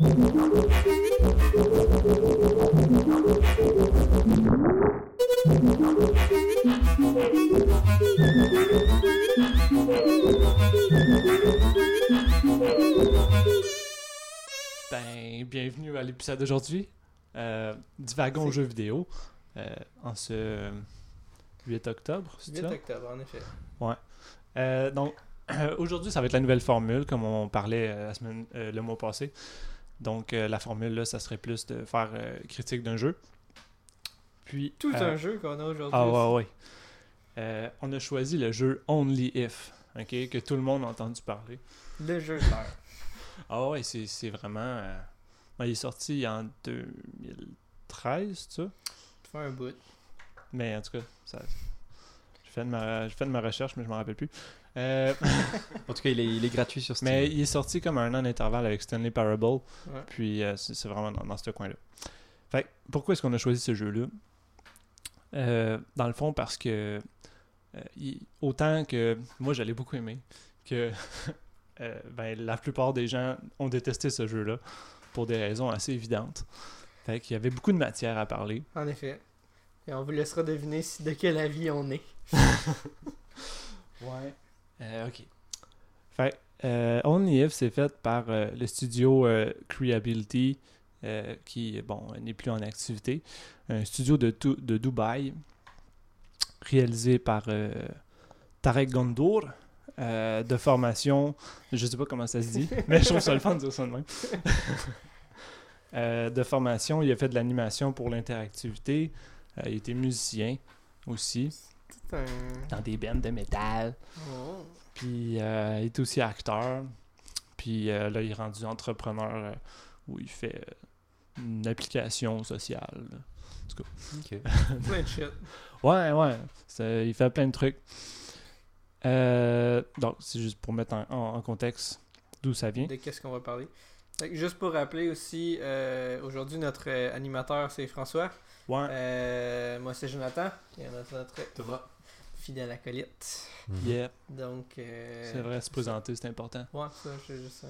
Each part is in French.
Ben, bienvenue à l'épisode d'aujourd'hui. Euh, divagons aux jeux vidéo. euh, en ce 8 octobre, c'est 8 ça? octobre, en effet. Euh, donc, aujourd'hui, ça va être la nouvelle formule, comme on parlait euh, la semaine, le mois passé. Donc, euh, la formule, là, ça serait plus de faire euh, critique d'un jeu. Puis, Tout euh, un jeu qu'on a aujourd'hui. Ah ouais, ouais. On a choisi le jeu Only If, ok, que tout le monde a entendu parler. Le jeu de l'heure. Ah ouais, c'est c'est vraiment... il est sorti en 2013, tu sais. Tu fais un bout. Mais en tout cas, ça... J'ai fait, de ma... j'ai fait de ma recherche, mais je m'en rappelle plus. Euh, En tout cas, il est, il est gratuit sur Steam. mais il est sorti comme un an d'intervalle avec Stanley Parable. Ouais. Puis euh, c'est vraiment dans, dans ce coin-là. Fait que, pourquoi est-ce qu'on a choisi ce jeu-là? Euh, Dans le fond, parce que euh, il- autant que moi j'allais beaucoup aimer, que euh, ben, la plupart des gens ont détesté ce jeu-là pour des raisons assez évidentes. Fait qu'il y avait beaucoup de matière à parler. En effet. Et on vous laissera deviner si, de quel avis on est. Ouais. Euh, ok. Fait euh, Only If, c'est fait par euh, le studio euh, Creability, euh, qui bon, n'est plus en activité. Un studio de, de Dubaï, réalisé par euh, Tarek Gondour, euh, de formation, je sais pas comment ça se dit, mais je trouve ça le fun de dire ça de même. Euh, de formation, il a fait de l'animation pour l'interactivité. Euh, il était musicien aussi, un. dans des bands de métal. Oh. Puis euh, il est aussi acteur. Puis euh, là, il est rendu entrepreneur euh, où il fait euh, une application sociale. là. Ok. Plein de shit. Ouais, ouais. c'est- il fait plein de trucs. Euh, donc, c'est juste pour mettre en, en- en contexte d'où ça vient. De qu'est-ce qu'on va parler. Fait que juste pour rappeler aussi, euh, aujourd'hui, notre euh, animateur, c'est François. Ouais. Euh, moi, c'est Jonathan. En a notre Thomas. Fidèle acolyte. Mhm. Yeah, Donc. euh, c'est vrai, se présenter, c'est important. Ouais, ça, je suis juste.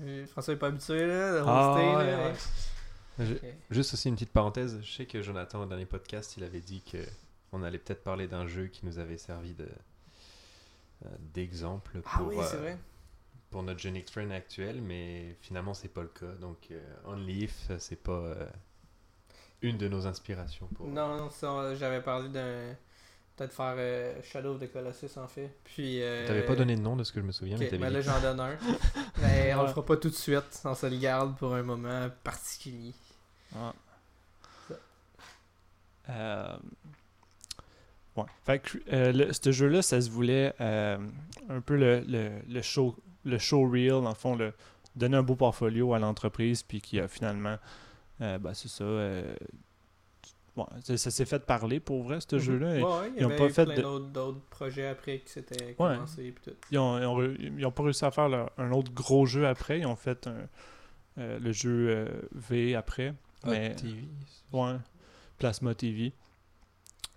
euh, François est pas habitué, là, de Ah, hoster, ouais, là. ouais. Je- Ok. Juste aussi une petite parenthèse. Je sais que Jonathan, au dernier podcast, il avait dit que on allait peut-être parler d'un jeu qui nous avait servi de euh, d'exemple Ah pour, oui, euh, pour notre Genix Train actuel, mais finalement c'est pas le cas. Donc euh, Only If, c'est pas euh, une de nos inspirations pour. Non, j'avais parlé d'un. Peut-être faire euh, Shadow of the Colossus en fait. Puis. Euh... T'avais pas donné de nom de ce que je me souviens, mais t'avais ben là j'en donne un. Mais on le fera pas tout de suite. On se le garde pour un moment particulier. Ouais. Ça. Euh, ouais. Fait que euh, le- ce jeu-là, ça se voulait euh, un peu le, le, le show le show reel, en fond, le, donner un beau portfolio à l'entreprise, puis qui a finalement, euh, ben, c'est ça, ouais, ça, ça s'est fait parler pour vrai, ce jeu-là. Mhm. Ouais, ouais, il y ils ont avait pas fait de- d'autres, projets après qui s'étaient commencés. puis tout. Ils ont, ils ont ils ont pas réussi à faire leur- un autre gros jeu après. Ils ont fait un- euh, le jeu euh, V après. Ah, mais, TV. ouais, Plasma TV.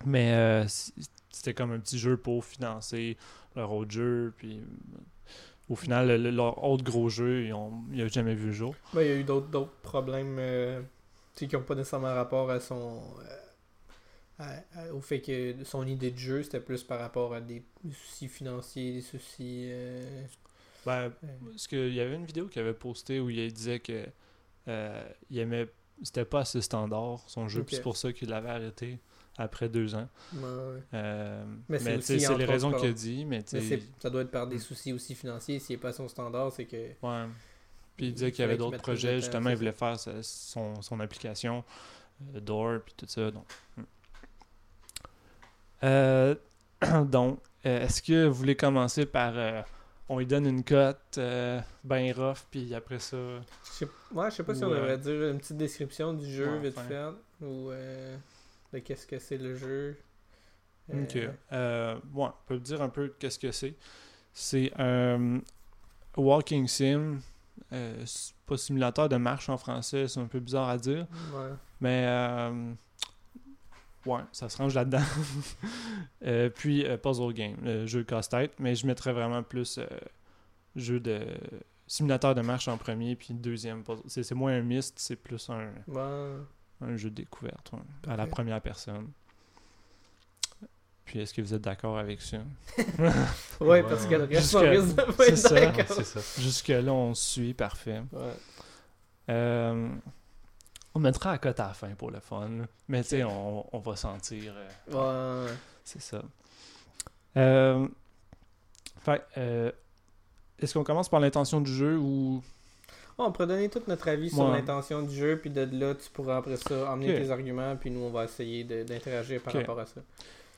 Mais euh, c'était comme un petit jeu pour financer leur autre jeu. Puis au final, le- le- leur autre gros jeu, ils ont, ils ont jamais vu le jour. Ben, il y a eu d'autres, d'autres problèmes euh, qui n'ont pas nécessairement rapport à son. euh, à- à- au fait que son idée de jeu, c'était plus par rapport à des soucis financiers, des soucis. euh, Ben, euh, parce qu'il y avait une vidéo qu'il avait postée où il disait que il aimait c'était pas assez standard son jeu, puis c'est pour ça qu'il l'avait arrêté après deux ans. ouais, ouais. Euh, Mais c'est les raisons qu'il a dit, mais tu Mais ça doit être par des soucis aussi financiers. S'il n'est pas à son standard, c'est que. ouais. Puis il disait qu'il y avait d'autres de projets, justement, il voulait faire sa- son, son application euh, Door, puis tout ça. Donc, hmm. Euh, donc euh, est-ce que vous voulez commencer par euh, on lui donne une cote euh, ben rough, puis après ça. Je sais, ouais, je sais pas si on euh, devrait dire une petite description du jeu Ouais, vite enfin. fait. Ou euh, de qu'est-ce que c'est le jeu. Ok. Euh, ouais, on peut dire un peu qu'est-ce que c'est. C'est un walking sim. Euh, pas simulateur de marche en français, c'est un peu bizarre à dire. Ouais. Mais euh, ouais, ça se range là-dedans. Euh, puis puzzle game, le jeu casse-tête, mais je mettrais vraiment plus jeu de simulateur de marche en premier, puis deuxième puzzle. C'est moins un Myst, c'est plus un, Ouais. un jeu de découverte, ouais, à la première personne. Puis est-ce que vous êtes d'accord avec ça? Ouais, parce que le reste, on risque de pas c'est être d'accord. c'est ça. Jusque-là, on suit, parfait. Ouais. Euh, on mettra à cote à la fin pour le fun. Mais tu sais, on, on va sentir. euh, Ouais. c'est ça. Euh, fait, euh, est-ce qu'on commence par l'intention du jeu ou? Bon, on pourrait donner tout notre avis sur l'intention du jeu, puis de là, tu pourras après ça emmener tes arguments, puis nous, on va essayer d'interagir par rapport à ça.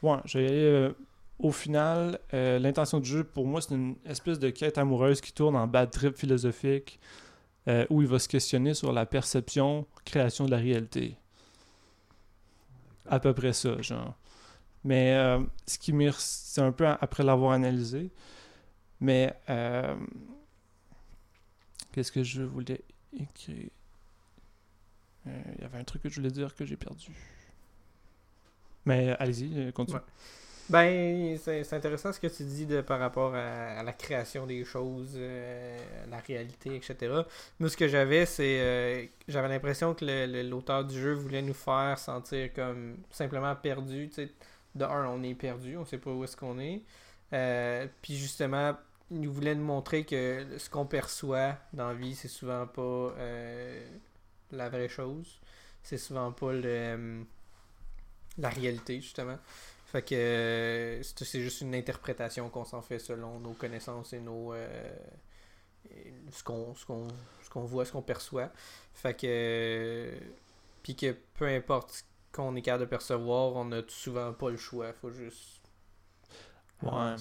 Ouais, euh, au final, euh, l'intention du jeu, pour moi, c'est une espèce de quête amoureuse qui tourne en bad trip philosophique euh, où il va se questionner sur la perception, création de la réalité. À peu près ça, genre. Mais ce qui m'est... C'est un peu après l'avoir analysé. Mais... Qu'est-ce que je voulais écrire? Il y avait un truc que je voulais dire que j'ai perdu. Mais euh, allez-y, euh, continue. Ben, c'est intéressant ce que tu dis de, par rapport à, la création des choses, euh, la réalité, etc. Moi, ce que j'avais, c'est. euh, j'avais l'impression que l'auteur du jeu voulait nous faire sentir comme simplement perdu. De un, on est perdu, on sait pas où est-ce qu'on est. Puis justement, il voulait nous montrer que ce qu'on perçoit dans la vie, c'est souvent pas la vraie chose. C'est souvent pas le, la réalité, justement. Fait que euh, c'est juste une interprétation qu'on s'en fait selon nos connaissances et nos euh, et ce qu'on ce qu'on voit, ce qu'on perçoit. Fait que euh, puis que peu importe ce qu'on est capable de percevoir, on a souvent pas le choix, faut juste Ouais.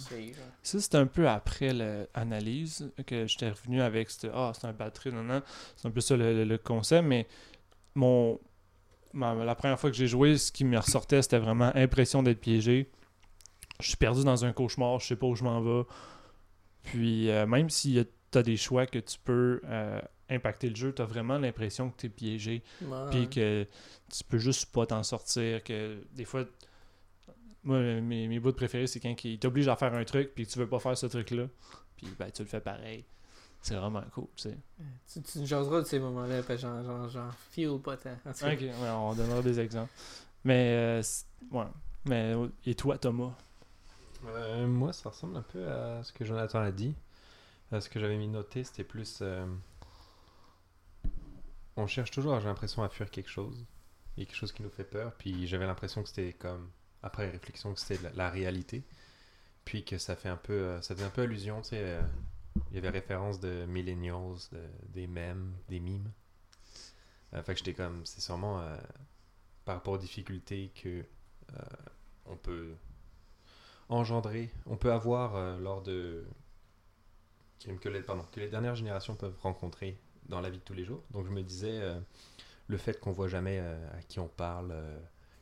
Ça, c'est un peu après l'analyse que j'étais revenu avec Ah, c'est un batterie, non, non. C'est un peu ça le, le- le concept, mais mon. La première fois que j'ai joué, ce qui me ressortait, c'était vraiment impression d'être piégé. Je suis perdu dans un cauchemar, je sais pas où je m'en vais. Puis, euh, même si tu as des choix que tu peux euh, impacter le jeu, tu as vraiment l'impression que tu es piégé. Puis que tu peux juste pas t'en sortir. Que des fois, moi, mes, mes bouts préférés, c'est quand il t'oblige à faire un truc, puis que tu veux pas faire ce truc-là. Puis ben, tu le fais pareil. C'est vraiment cool, tu sais. Tu, tu jaseras de ces moments-là, parce que j'en, j'en, j'en feel pas tant. Ok, ouais, on donnera des exemples. Mais, euh, ouais. Mais, et toi, Thomas? Euh, moi, ça ressemble un peu à ce que Jonathan a dit. Euh, ce que j'avais mis noté, c'était plus. euh, on cherche toujours, j'ai l'impression, à fuir quelque chose. Il y a quelque chose qui nous fait peur. Puis j'avais l'impression que c'était comme. Après réflexion, que c'était la, la réalité. Puis que ça fait un peu. euh, ça faisait un peu allusion, tu sais. Il y avait référence de millennials, de- des mèmes, des mimes. Euh, fait que j'étais comme. C'est sûrement euh, par rapport aux difficultés que. euh, on peut engendrer, on peut avoir euh, lors de que les, pardon, que les dernières générations peuvent rencontrer dans la vie de tous les jours. Donc je me disais, euh, le fait qu'on voit jamais à qui on parle,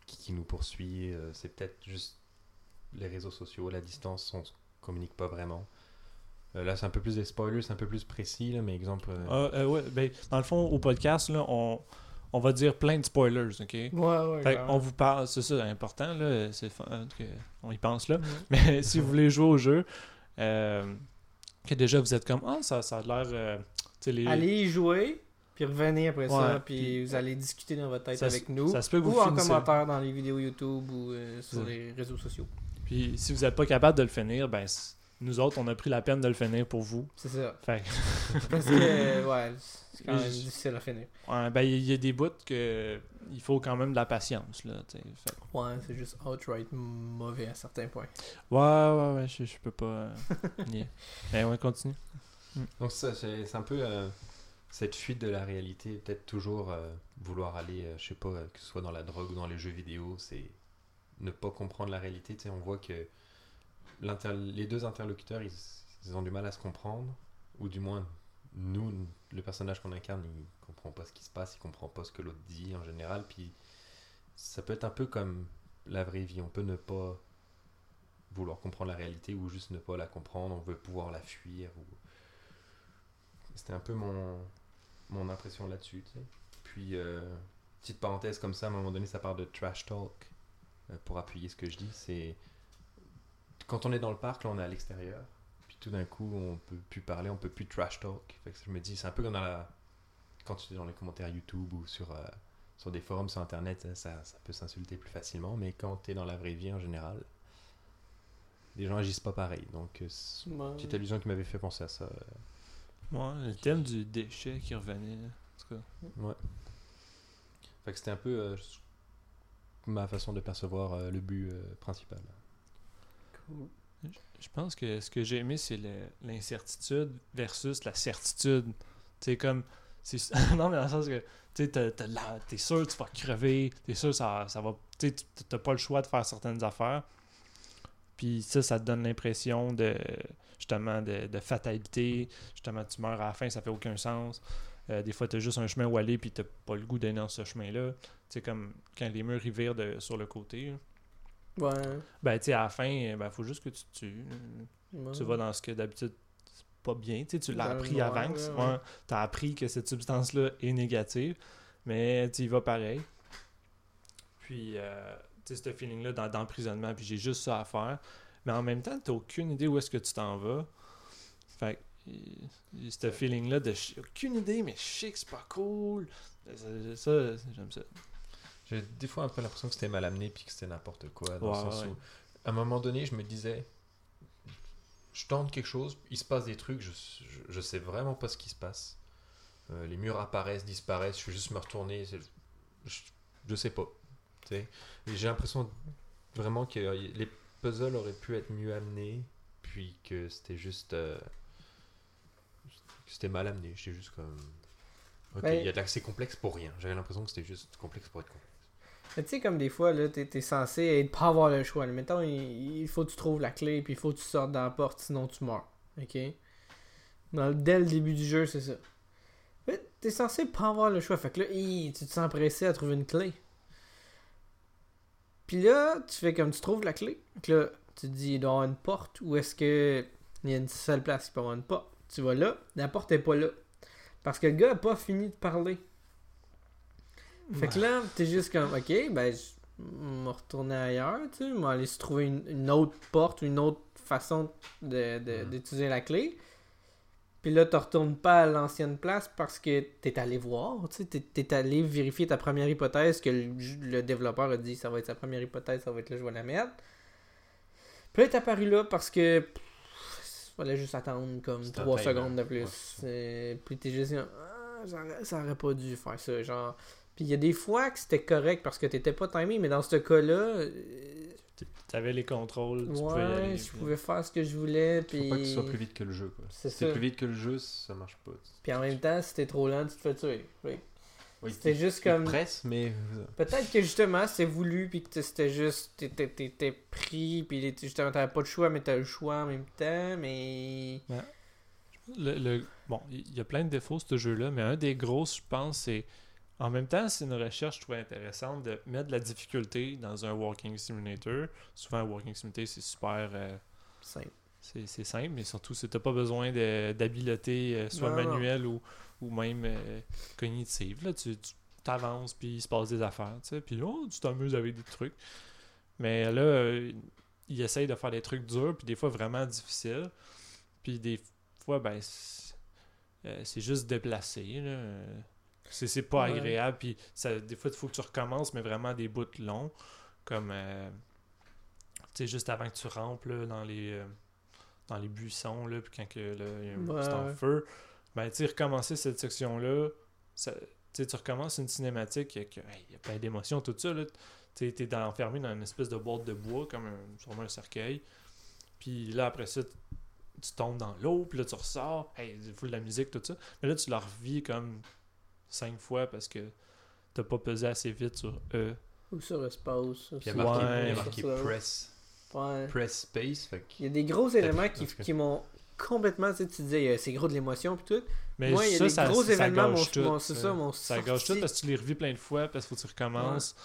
qui, nous poursuit, c'est peut-être juste les réseaux sociaux, la distance, on se communique pas vraiment. Euh, là, c'est un peu plus des spoilers, c'est un peu plus précis, là, mais exemple. euh, Ah, euh, ouais, ben, Dans le fond, au podcast, là, on, on va dire plein de spoilers, ok? Ouais, ouais. Fait on vous parle, c'est ça, important, là, c'est on y pense là. Ouais. Mais si vous voulez jouer au jeu, euh, que déjà vous êtes comme Ah, ça, ça a l'air. euh, les- Allez y jouer, puis revenez après ça, puis puis- vous allez discuter dans votre tête Ça se- avec nous. ça se peut que vous ou en finissez- commentaire dans les vidéos YouTube ou euh, sur Ouais. les réseaux sociaux. Puis si vous n'êtes pas capable de le finir, ben nous autres, on a pris la peine de le finir pour vous. C'est ça. Fait Parce que, ouais, c'est quand même Je- difficile à finir. ouais, ben il y, a des bouts que il faut quand même de la patience là. Fait Ouais, c'est juste outright mauvais à certains points. ouais, ouais, ouais, je, je peux pas. euh, nier. Mais ouais, continue. Donc ça, c'est un peu euh, cette fuite de la réalité, peut-être toujours euh, vouloir aller, euh, je sais pas, euh, que ce soit dans la drogue ou dans les jeux vidéo, c'est ne pas comprendre la réalité. Tu sais, on voit que les deux interlocuteurs, ils, ont du mal à se comprendre, ou du moins nous, le personnage qu'on incarne, il comprend pas ce qui se passe, il comprend pas ce que l'autre dit en général, puis ça peut être un peu comme la vraie vie. On peut ne pas vouloir comprendre la réalité ou juste ne pas la comprendre, on veut pouvoir la fuir ou c'était un peu mon, mon impression là-dessus. Puis, euh, petite parenthèse comme ça, à un moment donné, ça part de trash talk euh, pour appuyer ce que je dis. C'est quand on est dans le parc, là, on est à l'extérieur. Puis tout d'un coup, on peut plus parler, on peut plus trash talk. Fait que je me dis, c'est un peu comme dans la... quand tu es dans les commentaires YouTube ou sur, euh, sur des forums sur Internet, ça, ça peut s'insulter plus facilement. Mais quand tu es dans la vraie vie en général, les gens agissent pas pareil. Donc, euh, c'est une Ouais. petite allusion qui m'avait fait penser à ça. euh, Ouais, le thème du déchet qui revenait. En tout cas. Ouais. Fait que c'était un peu euh, ma façon de percevoir euh, le but euh, principal. Je pense que ce que j'ai aimé, c'est l'incertitude versus la certitude. Tu sais, comme. non, mais dans le sens que. Tu t'es sûr que tu vas crever. T'es sûr que ça, ça va. Tu tu- t'as pas le choix de faire certaines affaires. Puis ça, ça te donne l'impression de. Justement, de, fatalité. Justement, tu meurs à la fin, ça fait aucun sens. Euh, des fois, t'as juste un chemin où aller, puis t'as pas le goût d'aller dans ce chemin-là. Tu sais, comme quand les murs ils virent sur le côté. Ouais. Ben, tu sais, à la fin, euh, ben, faut juste que tu te tues. ouais. Tu vas dans ce que d'habitude c'est pas bien. Tu sais, tu l'as le appris noir, avant. ouais, ouais, ouais. T'as appris que cette substance-là est négative, mais tu y vas pareil. Puis, euh, tu sais, ce feeling-là d'emprisonnement, puis j'ai juste ça à faire. Mais en même temps, t'as aucune idée où est-ce que tu t'en vas. Fait que, ce feeling-là de aucune idée, mais je sais que c'est pas cool. Ça, ça, j'aime ça. J'ai des fois un peu l'impression que c'était mal amené puis que c'était n'importe quoi. Dans Ouais, le sens ouais. où, à un moment donné, je me disais, je tente quelque chose, il se passe des trucs, je, je, je sais vraiment pas ce qui se passe. Euh, les murs apparaissent, disparaissent, je vais juste me retourner, je, je sais pas. tu sais. Et j'ai l'impression vraiment que les puzzles auraient pu être mieux amenés, puis que c'était juste. euh, que c'était mal amené. J'étais juste comme. Ok, il y a de l'accès complexe pour rien. J'avais l'impression que c'était juste complexe pour être complexe. Tu sais, comme des fois, là, t'es, t'es censé être, pas avoir le choix. Mettons, il, il faut que tu trouves la clé, puis il faut que tu sortes dans la porte, sinon tu meurs. Ok? Dès le début du jeu, c'est ça. Mais t'es censé pas avoir le choix. Fait que là, tu te sens pressé à trouver une clé. Puis là, tu fais comme tu trouves la clé. Que là, tu te dis, il doit avoir une porte, ou est-ce que il y a une seule place qui peut avoir une porte? Tu vas là, la porte est pas là. Parce que le gars a pas fini de parler. Fait que là, t'es juste comme, ok, ben, je vais retourner ailleurs, tu sais, je vais aller se trouver une, une autre porte, une autre façon de- de- d'utiliser la clé. Puis là, tu retournes pas à l'ancienne place parce que t'es allé voir, tu sais, t'es- allé vérifier ta première hypothèse que le, le développeur a dit ça va être sa première hypothèse, ça va être là, je vais la mettre. Puis là, t'es apparu là parce que pff, fallait juste attendre comme C'était un 3 timer. secondes de plus. Ouais. Puis t'es juste comme, ah, ça ça aurait pas dû faire ça, genre. Puis il y a des fois que c'était correct parce que t'étais pas timé, mais dans ce cas-là, euh, T'avais les contrôles, tu pouvais y ouais, aller. je puis- pouvais faire ce que je voulais. Faut Puis... pas que ce soit plus vite que le jeu. quoi. C'est Si c'est ça. plus vite que le jeu, ça marche pas. Puis en même temps, si t'es trop lent, tu te fais tuer. Oui. Oui, C'était juste comme. presse, mais. Peut-être que justement c'est voulu, puis que c'était juste. T'étais t'étais pris, puis justement t'avais pas de choix, mais t'as le choix en même temps, mais. Le, le- bon, il y a plein de défauts ce jeu-là, mais un des gros, je pense, c'est. En même temps, c'est une recherche, je trouve intéressante de mettre de la difficulté dans un walking simulator. Souvent, un walking simulator, c'est super. euh, Simple. c'est simple, mais surtout, si t'as pas besoin d'habileté, euh, soit Non, non. manuelle ou, ou même euh, cognitive. Là, tu t'avances, puis il se passe des affaires, tu sais. Puis oh, tu t'amuses avec des trucs. Mais là, il essaye de faire des trucs durs, puis des fois vraiment difficiles. Puis des fois, ben, c'est c'est juste déplacé. là. C'est pas Ouais. agréable. Puis ça, des fois, il faut que tu recommences, mais vraiment des bouts longs. Comme, euh, tu sais, juste avant que tu rampes là, dans les euh, dans les buissons, là, puis quand que, là, il y a un- Ouais, en feu, ben, tu sais, recommencer cette section-là, tu recommences une cinématique, il y hey, y a plein d'émotions, tout ça. Tu dans- enfermé dans une espèce de boîte de bois, comme un, sûrement un cercueil. Puis là, après ça, tu tombes dans l'eau, puis là, tu ressors. Hey, il faut de la musique, tout ça. Mais là, tu la revis comme cinq fois parce que t'as pas pesé assez vite sur E. Ou sur espace. Puis il y a sur- marqué, Ouais. il y a marqué sur ça. press, Ouais. press space. Fait que- Il y a des gros éléments qui, qui m'ont complètement. Tu sais, tu disais, euh, c'est gros de l'émotion, puis tout. Mais Moi, il y a ça, des ça, gros ça événements, gâche mon- tout, mon- c'est ça, mon Ça gâche tout parce que tu les revis plein de fois parce qu'il faut que tu recommences.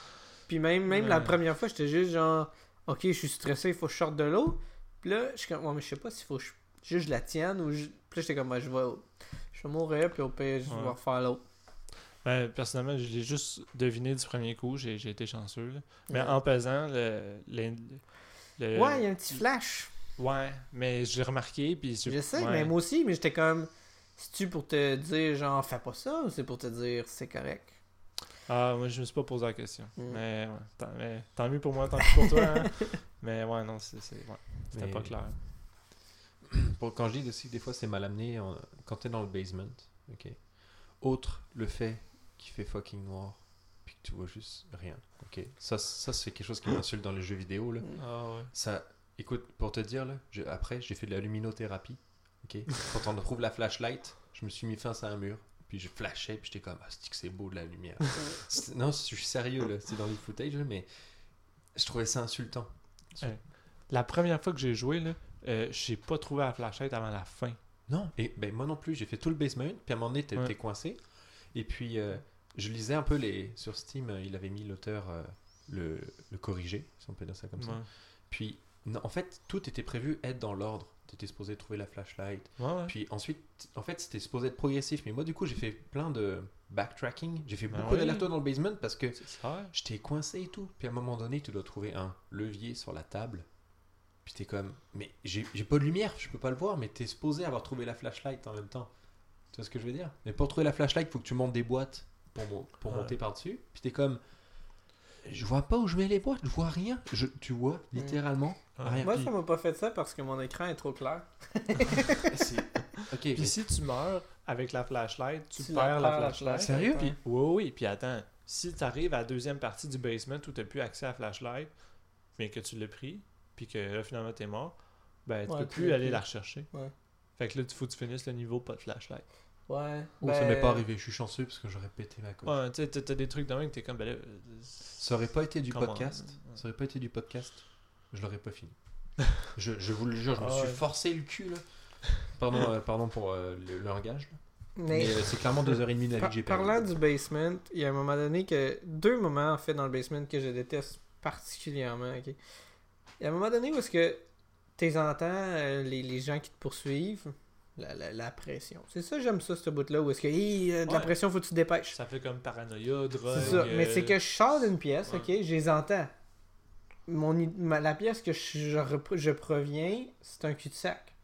Puis même, même la première fois, j'étais juste genre, ok, je suis stressé, il faut que je sorte de l'eau. Puis là, je suis comme, ouais, mais je sais pas s'il faut que je, juste je la tienne ou je... Puis là, j'étais comme, ouais, je vais, je vais mourir, puis au pire, je Ouais. vais refaire l'autre. Ben, personnellement, je l'ai juste deviné du premier coup. J'ai j'ai été chanceux. là. Mais Ouais. en pesant, le, le- le- Ouais, il y a un petit flash. Ouais, mais j'ai remarqué, puis Je sais, ouais. mais moi aussi, mais j'étais comme. C'est-tu pour te dire, genre, fais pas ça, ou c'est pour te dire, c'est correct? Ah, moi, je me suis pas posé la question. Mm. Mais, ouais, tant, mais tant mieux pour moi, tant pis pour toi. hein. mais ouais, non, c'est, c'est- ouais, c'était Mais- pas clair. Pour, quand je dis aussi que des fois c'est mal amené, en- quand t'es dans le basement, ok. Autre le fait qu'il fait fucking noir, puis que tu vois juste rien, ok? Ça, ça c'est quelque chose qui m'insulte dans les jeux vidéo là. Ah ouais. Ça, écoute, pour te dire là, je- après j'ai fait de la luminothérapie, ok? Quand on trouve la flashlight, je me suis mis face à un mur, puis je flashais, puis j'étais comme, ah c'est que c'est beau de la lumière? Non, je suis sérieux là, c'est dans les footage là, mais je trouvais ça insultant. La première fois que j'ai joué, là, euh, j'ai pas trouvé la flashlight avant la fin. Non, et ben moi non plus, j'ai fait tout le basement, puis à un moment donné, t'es Ouais. coincé. Et puis, euh, je lisais un peu les. Sur Steam, euh, il avait mis l'auteur euh, le, le corrigé, si on peut dire ça comme ça. Ouais. Puis, non, en fait, tout était prévu être dans l'ordre. T'étais supposé trouver la flashlight. Ouais, ouais. Puis ensuite, en fait, c'était supposé être progressif. Mais moi, du coup, j'ai fait plein de backtracking. J'ai fait Ben beaucoup oui. dans le basement parce que j'étais coincé et tout. Puis à un moment donné, tu dois trouver un levier sur la table. Puis t'es comme, mais j'ai j'ai pas de lumière, je peux pas le voir, mais t'es supposé avoir trouvé la flashlight en même temps. Tu vois ce que je veux dire? Mais pour trouver la flashlight, faut que tu montes des boîtes pour, Ouais. monter par-dessus. Puis t'es comme, je vois pas où je mets les boîtes, je vois rien. Je, tu vois littéralement Ouais. rien. Moi, Puis- ça m'a pas fait ça parce que mon écran est trop clair. c'est- Ok, Puis mais- si tu meurs avec la flashlight, tu, Tu perds la flashlight. Sérieux? Puis, oui, oui, puis attends, si tu arrives à la deuxième partie du basement où tu n'as plus accès à la flashlight, mais que tu l'as pris, puis que là, finalement, tu es mort, ben, tu Ouais, peux plus aller plus. la rechercher. Ouais. Fait que là, il faut que tu finisses le niveau, pas de flashlight. Ouais. Ben, ça m'est pas arrivé, je suis chanceux parce que j'aurais pété ma coche. Ouais, tu sais, t'as- des trucs que t'es comme, ben euh, Ça aurait pas été du Comment? podcast. Ouais. Ça aurait pas été du podcast. Je l'aurais pas fini. je, je vous le jure, je me Ah suis ouais. forcé le cul là. Pardon, euh, pardon pour euh, le, le langage. là. Mais, Mais c'est clairement deux heures et demie de la vie par- parlant du basement, il y a un moment donné que. Deux moments en fait dans le basement que je déteste particulièrement. ok? Il y a un moment donné où est-ce que tes entends euh, les, les gens qui te poursuivent. La, la, la pression. C'est ça, j'aime ça, ce bout-là, où est-ce que, euh, la pression, faut que tu te dépêches. ça fait comme paranoïa, drogue. C'est ça. Mais euh, c'est que je sors d'une pièce, ouais. ok, je les entends. Mon, ma- la pièce que je, je, je proviens, c'est un cul-de-sac.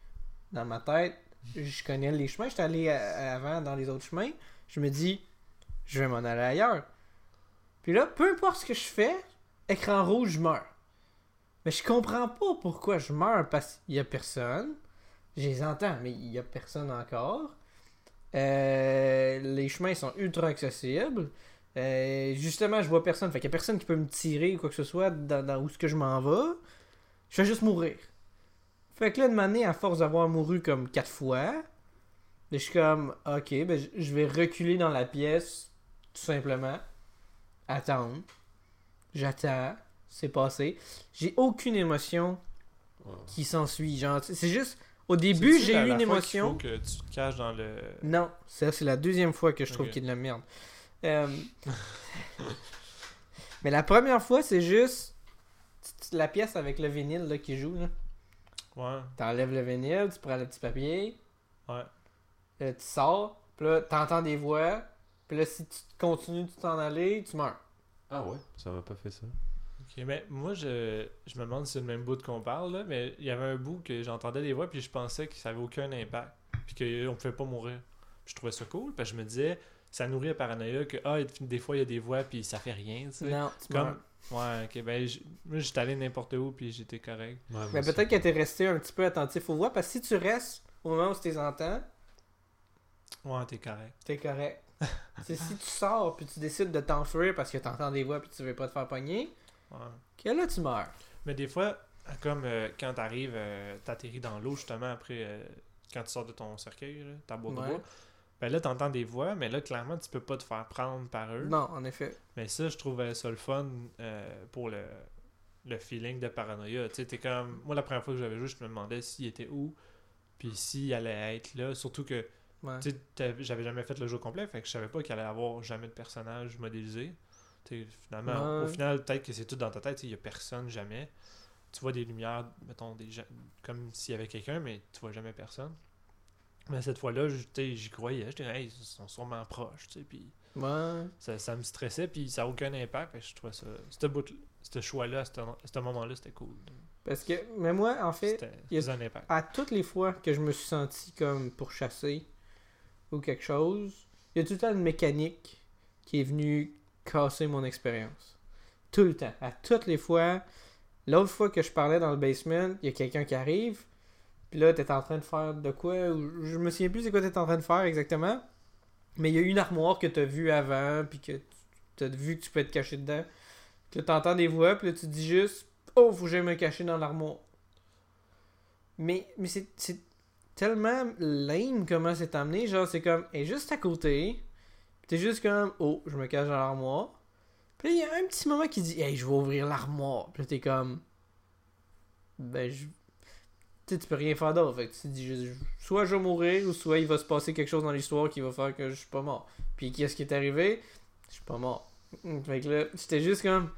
Dans ma tête, je connais les chemins. J'étais allé à- avant dans les autres chemins. Je me dis, je vais m'en aller ailleurs. Puis là, peu importe ce que je fais, écran rouge, je meurs. Mais je comprends pas pourquoi je meurs parce qu'il y a personne. Je les entends, mais il y a personne encore. Euh, les chemins sont ultra accessibles. Euh, justement, je vois personne. Fait qu'il y a personne qui peut me tirer ou quoi que ce soit dans, dans où ce que je m'en vais. Je vais juste mourir. Fait que là, de m'année, à force d'avoir mouru comme quatre fois, je suis comme, ok, ben, je- vais reculer dans la pièce, tout simplement. Attendre. J'attends. C'est passé. J'ai aucune émotion qui s'ensuit. Genre, c'est juste, au début, j'ai eu la une fois émotion. faut que tu te caches dans le. Non, ça c'est la deuxième fois que je trouve Ok. qu'il y a de la merde. Euh, Mais la première fois, c'est juste la pièce avec le vinyle là, qui joue. Là. Ouais, T'enlèves le vinyle, tu prends le petit papier, ouais. là, tu sors, puis là, t'entends des voix, puis là, si tu continues de t'en aller, tu meurs. Ah ouais Ça m'a pas fait ça. Mais moi, je, je me demande si c'est le même bout qu'on parle, là, mais il y avait un bout que j'entendais des voix, puis je pensais que ça avait aucun impact, puis qu'on ne pouvait pas mourir. Puis je trouvais ça cool, parce que je me disais, ça nourrit la paranoïa que, ah, des fois, il y a des voix, puis ça fait rien, tu sais. Non, tu Comme, ouais, ok, ben, moi, j'étais allé n'importe où, puis j'étais correct. Ouais, Mais aussi. peut-être que t'es resté un petit peu attentif aux voix, parce que si tu restes au moment où tu les entends, Ouais, t'es correct. t'es correct. c'est si tu sors, puis tu décides de t'enfuir parce que t'entends des voix, puis tu veux pas te faire pogner. Que là, tu meurs? Mais des fois, comme euh, quand t'arrives, euh, t'atterris dans l'eau justement après, euh, quand tu sors de ton cercueil, là, ta boîte de bois, ben là t'entends des voix, mais là clairement tu peux pas te faire prendre par eux. Non, en effet. Mais ça, je trouvais ça le fun pour le, le feeling de paranoïa. Tu sais, t'es comme. Moi, la première fois que j'avais joué, je me demandais s'il était où, puis s'il allait être là. Surtout que, Ouais. tu sais, j'avais jamais fait le jeu complet, fait que je savais pas qu'il allait avoir jamais de personnage modélisé. Finalement, Ouais. au final, peut-être que c'est tout dans ta tête, il y a personne jamais. Tu vois des lumières, mettons, des gens, comme s'il y avait quelqu'un, mais tu vois jamais personne. Mais cette fois-là, j'y croyais. J'étais, hey, ils sont sûrement proches, tu sais, puis Ouais. ça, ça me stressait, puis ça n'a aucun impact. Je trouvais ça. Ce choix-là, à ce, moment-là, c'était cool. Parce que, mais moi, en fait, y a- un impact. à toutes les fois que je me suis senti comme pour chasser ou quelque chose, il y a tout le temps une mécanique qui est venue casser mon expérience. Tout le temps. À toutes les fois. L'autre fois que je parlais dans le basement, il y a quelqu'un qui arrive. Puis là, t'es en train de faire de quoi Je me souviens plus c'est quoi t'es en train de faire exactement. Mais il y a une armoire que t'as vue avant, puis que t'as vu que tu peux te cacher dedans. Là, t'entends des voix, puis là, tu dis juste Oh, faut que j'aille me cacher dans l'armoire. Mais, mais c'est, c'est tellement lame comment c'est amené. Genre, c'est comme, elle est juste à côté. T'es juste comme, oh, je me cache dans l'armoire. Puis il y a un petit moment qui dit, hey, je vais ouvrir l'armoire. Puis t'es comme, ben, je. Tu tu peux rien faire d'autre. Fait que tu te dis soit je vais mourir, ou soit il va se passer quelque chose dans l'histoire qui va faire que je suis pas mort. Puis qu'est-ce qui est arrivé? Je suis pas mort. Fait que là, c'était juste comme.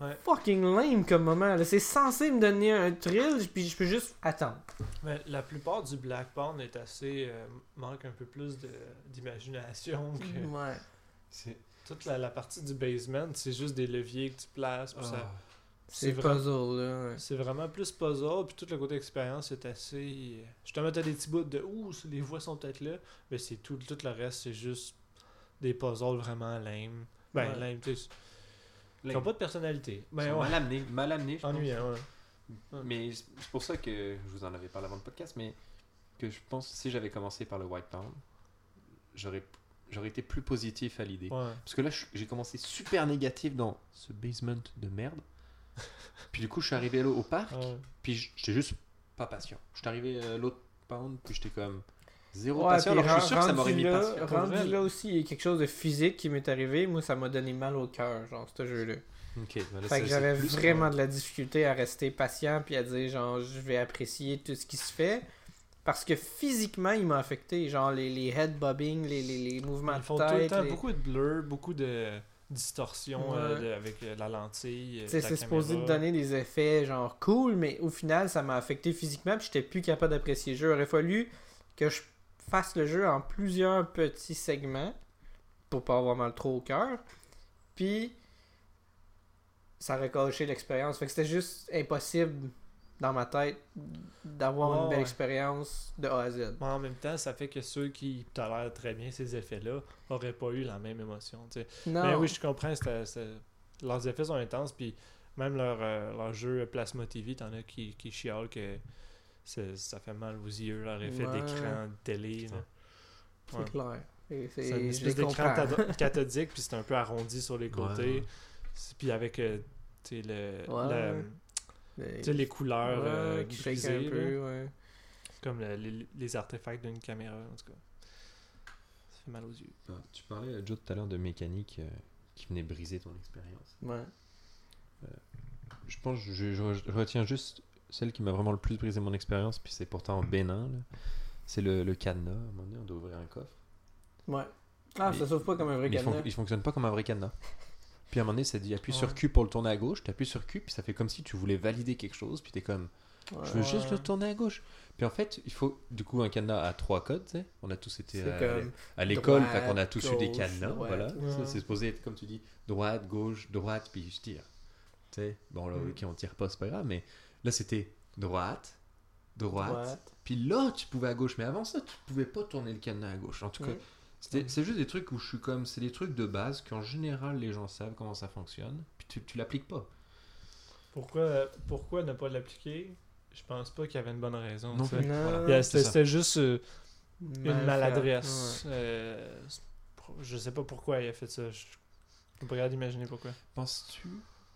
Ouais. Fucking lame comme moment. là. C'est censé me donner un thrill, puis je peux juste attendre. Mais la plupart du Black Porn est assez. euh, manque un peu plus de- d'imagination que. Ouais. C'est. Toute la, la partie du basement, c'est juste des leviers que tu places. puis ça- Ah. C'est vraiment- puzzle, là. ouais. C'est vraiment plus puzzle, puis tout le côté expérience est assez. Justement, t'as des petits bouts de ouh, les voix sont peut-être là, mais c'est tout, tout le reste, c'est juste des puzzles vraiment lame. Ben, Ouais. lame, tu sais. Qui n'ont pas de personnalité. Sont ouais. mal amenés, mal amenés, je pense. Ennuyant, ouais. Mais c'est pour ça que je vous en avais parlé avant le podcast, mais que je pense que si j'avais commencé par le White Pound, j'aurais j'aurais été plus positif à l'idée. Ouais. Parce que là, j'ai commencé super négatif dans ce basement de merde. puis du coup, je suis arrivé là au parc, Ouais. puis j'étais juste pas patient. Je suis arrivé à l'autre pound, puis j'étais comme zéro Ouais, patient. Alors je suis sûr que ça rendu m'aurait mis là, patient. Rendu là aussi, il y a quelque chose de physique qui m'est arrivé. Moi, ça m'a donné mal au cœur, genre, ce jeu-là. Ok, ben là, Fait que j'avais vraiment de la difficulté à rester patient puis à dire, genre, je vais apprécier tout ce qui se fait. Parce que physiquement, il m'a affecté. Genre, les, les head bobbing, les, les, les mouvements Ils de font tout le temps les- beaucoup de blur, beaucoup de distorsion Ouais. euh, de- avec euh, la lentille. euh, c'est supposé te donner des effets genre cool, mais au final, ça m'a affecté physiquement, puis j'étais plus capable d'apprécier le jeu. Il aurait fallu que je fasse le jeu en plusieurs petits segments pour pas avoir mal trop au cœur. Puis ça aurait gâché l'expérience. Fait que c'était juste impossible dans ma tête d'avoir une belle ouais. expérience de A à Z. Mais en même temps, ça fait que ceux qui tolèrent très bien ces effets-là auraient pas eu la même émotion. Non. Mais oui, je comprends. c'était- c'était- Leurs effets sont intenses, puis même leur, euh, leur jeu Plasma TV, t'en as qui, qui chialent que ça fait mal aux yeux, leur effet Ouais. d'écran de télé. c'est ouais. clair. C'est une espèce d'écran cathodique, puis c'est un peu arrondi sur les côtés. Puis avec euh, le, le- les couleurs Ouais, euh, grisées, un peu, ouais. comme le- les, les artefacts d'une caméra, en tout cas. Ça fait mal aux yeux. Ah, Tu parlais, Joe, tout à l'heure de mécanique euh, qui venait briser ton expérience. Ouais. Je pense que je, je- je retiens juste celle qui m'a vraiment le plus brisé mon expérience, puis c'est pourtant bénin. là. C'est le, le cadenas. À un moment donné, on doit ouvrir un coffre. Ouais. Ah, Mais- ça s'ouvre pas comme un vrai Mais il, fon- cadenas. il fonctionne pas comme un vrai cadenas. Puis à un moment donné, ça dit appuie sur. Q pour le tourner à gauche, tu appuies sur Q, puis ça fait comme si tu voulais valider quelque chose, puis t'es comme Ouais. je veux juste le tourner à gauche. Puis en fait, il faut du coup un cadenas à trois codes, tu sais. On a tous été à, l'école, fait qu'on a tous eu des cadenas, droite. voilà. Ouais. C'est supposé être, comme tu dis, droite, gauche, droite, puis je tire. Tu sais, bon là, Mm. ok, on tire pas, c'est pas grave, mais là c'était droite, droite, droite. puis là tu pouvais à gauche, mais avant ça tu pouvais pas tourner le cadenas à gauche. En tout cas, c'était- c'est juste des trucs où je suis comme, c'est des trucs de base qu'en général les gens savent comment ça fonctionne, puis tu, tu l'appliques pas. Pourquoi, pourquoi ne pas l'appliquer? Je pense pas qu'il y avait une bonne raison. Non. Non. Voilà. C'était c'était juste euh, une maladresse. Euh, je sais pas pourquoi il a fait ça. Je suis pas capable d'imaginer pourquoi. Penses-tu,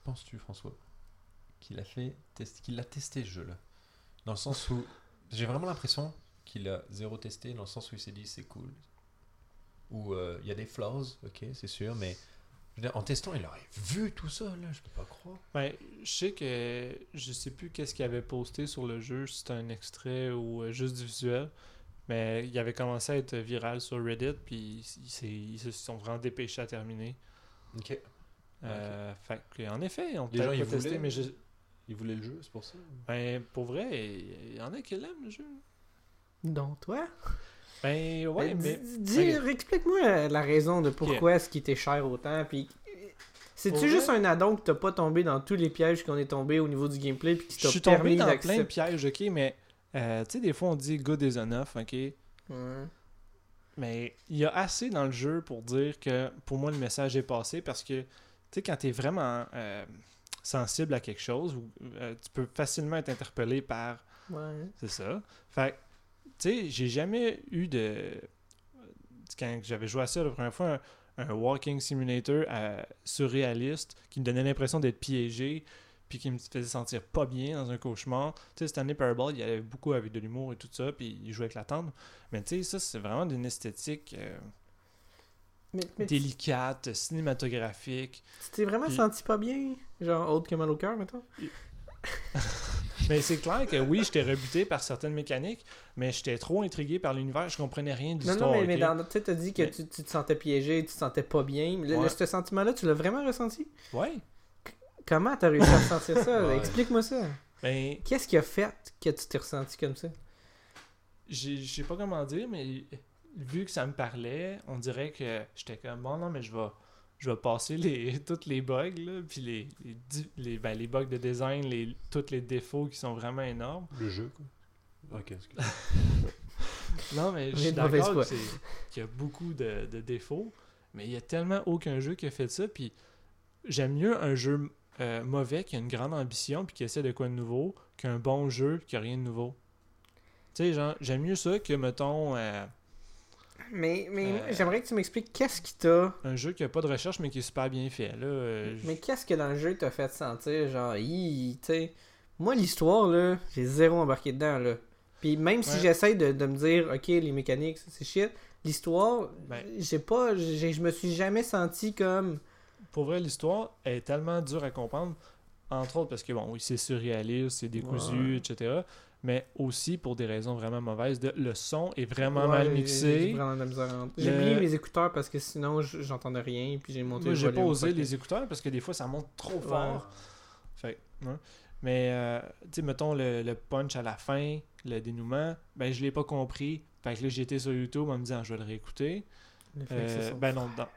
penses-tu François, qu'il a fait, test- qu'il a testé ce jeu-là Dans le sens où j'ai vraiment l'impression qu'il a zéro testé, dans le sens où il s'est dit c'est cool. Ou euh, il y a des flaws, ok, c'est sûr, mais je veux dire, en testant, il aurait vu tout ça, là, je peux pas croire. Ben, je sais que je sais plus qu'est-ce qu'il avait posté sur le jeu, si c'était un extrait ou euh, juste du visuel. Mais il avait commencé à être viral sur Reddit, puis ils, se sont vraiment dépêchés à terminer. Ok. Euh, fait que, en effet, on Les peut gens, pas ils testé, voulaient- mais je, Il voulait le jeu, c'est pour ça ben, pour vrai, il y en a qui l'aiment le jeu. Donc, toi? Ben, ouais, Ben, mais. dis-. Explique-moi la raison de pourquoi est-ce qu'il était cher autant. Puis C'est-tu juste un addon que t'as pas tombé dans tous les pièges qu'on est tombé au niveau du gameplay puis qui Je t'a suis tombé permis dans plein de pièges, ok, mais euh, tu sais, des fois on dit good is enough, ok. Ouais. Mais il y a assez dans le jeu pour dire que pour moi le message est passé parce que tu sais, quand t'es vraiment euh, sensible à quelque chose, ou, euh, tu peux facilement être interpellé par Ouais. C'est ça. Fait tu sais, j'ai jamais eu de. Quand j'avais joué à ça la première fois, un, un walking simulator euh, surréaliste qui me donnait l'impression d'être piégé, puis qui me faisait sentir pas bien dans un cauchemar. Tu sais, cette année, Parable, il y avait beaucoup avec de l'humour et tout ça, puis il jouait avec la tendre. Mais tu sais, ça, c'est vraiment d'une esthétique euh, Mais, mais tu délicate, cinématographique. tu t'es vraiment senti pas bien? Genre, autre que mal au cœur, mettons? Mais c'est clair que oui, j'étais rebuté par certaines mécaniques, mais j'étais trop intrigué par l'univers, je comprenais rien de Non, l'histoire. non, mais, mais dans, tu t'as dit que Mais- tu, tu te sentais piégé, tu te sentais pas bien. Le, Ouais. le- ce sentiment-là, tu l'as vraiment ressenti? Ouais. Comment t'as réussi à ressentir ça? Ouais. Explique-moi ça. Ben, Qu'est-ce qui a fait que tu t'es ressenti comme ça? j'ai- je sais pas comment dire, mais vu que ça me parlait, on dirait que j'étais comme bon non mais je vais je vais passer les tous les bugs là, puis les les, di- les, ben, les bugs de design, les tous les défauts qui sont vraiment énormes. Le jeu, quoi. Ok, excuse. Non mais je suis d'accord qu'il y a beaucoup de, de défauts, mais il y a tellement aucun jeu qui a fait ça puis j'aime mieux un jeu euh, mauvais qui a une grande ambition puis qui essaie de quoi de nouveau qu'un bon jeu qui a rien de nouveau. Tu sais genre j'aime mieux ça que mettons euh, Mais, mais Euh. j'aimerais que tu m'expliques qu'est-ce qui t'a. un jeu qui a pas de recherche mais qui est super bien fait. Là, euh, Mais qu'est-ce que dans le jeu t'a fait sentir, genre, tu sais? Moi, l'histoire, là, j'ai zéro embarqué dedans, là. Puis même si Ouais. j'essaie de, de me dire, ok, les mécaniques, c'est shit, l'histoire, Ben. j'ai pas. Je me suis jamais senti comme. pour vrai, l'histoire est tellement dure à comprendre. Entre autres parce que, bon, oui, c'est surréaliste, c'est décousu, Ouais. etc. Mais aussi pour des raisons vraiment mauvaises. De, le son est vraiment Ouais, mal mixé. J'ai Le- oublié mes écouteurs parce que sinon, j'entendais rien, puis j'ai monté Moi, j'ai pas osé les écouteurs parce que des fois, ça monte trop Ouais. fort. Fait ouais. Mais, euh, tu sais, mettons le, le punch à la fin, le dénouement, ben, je l'ai pas compris. Fait que là, j'étais sur YouTube en me disant, je vais le réécouter. Euh, ben non, dans...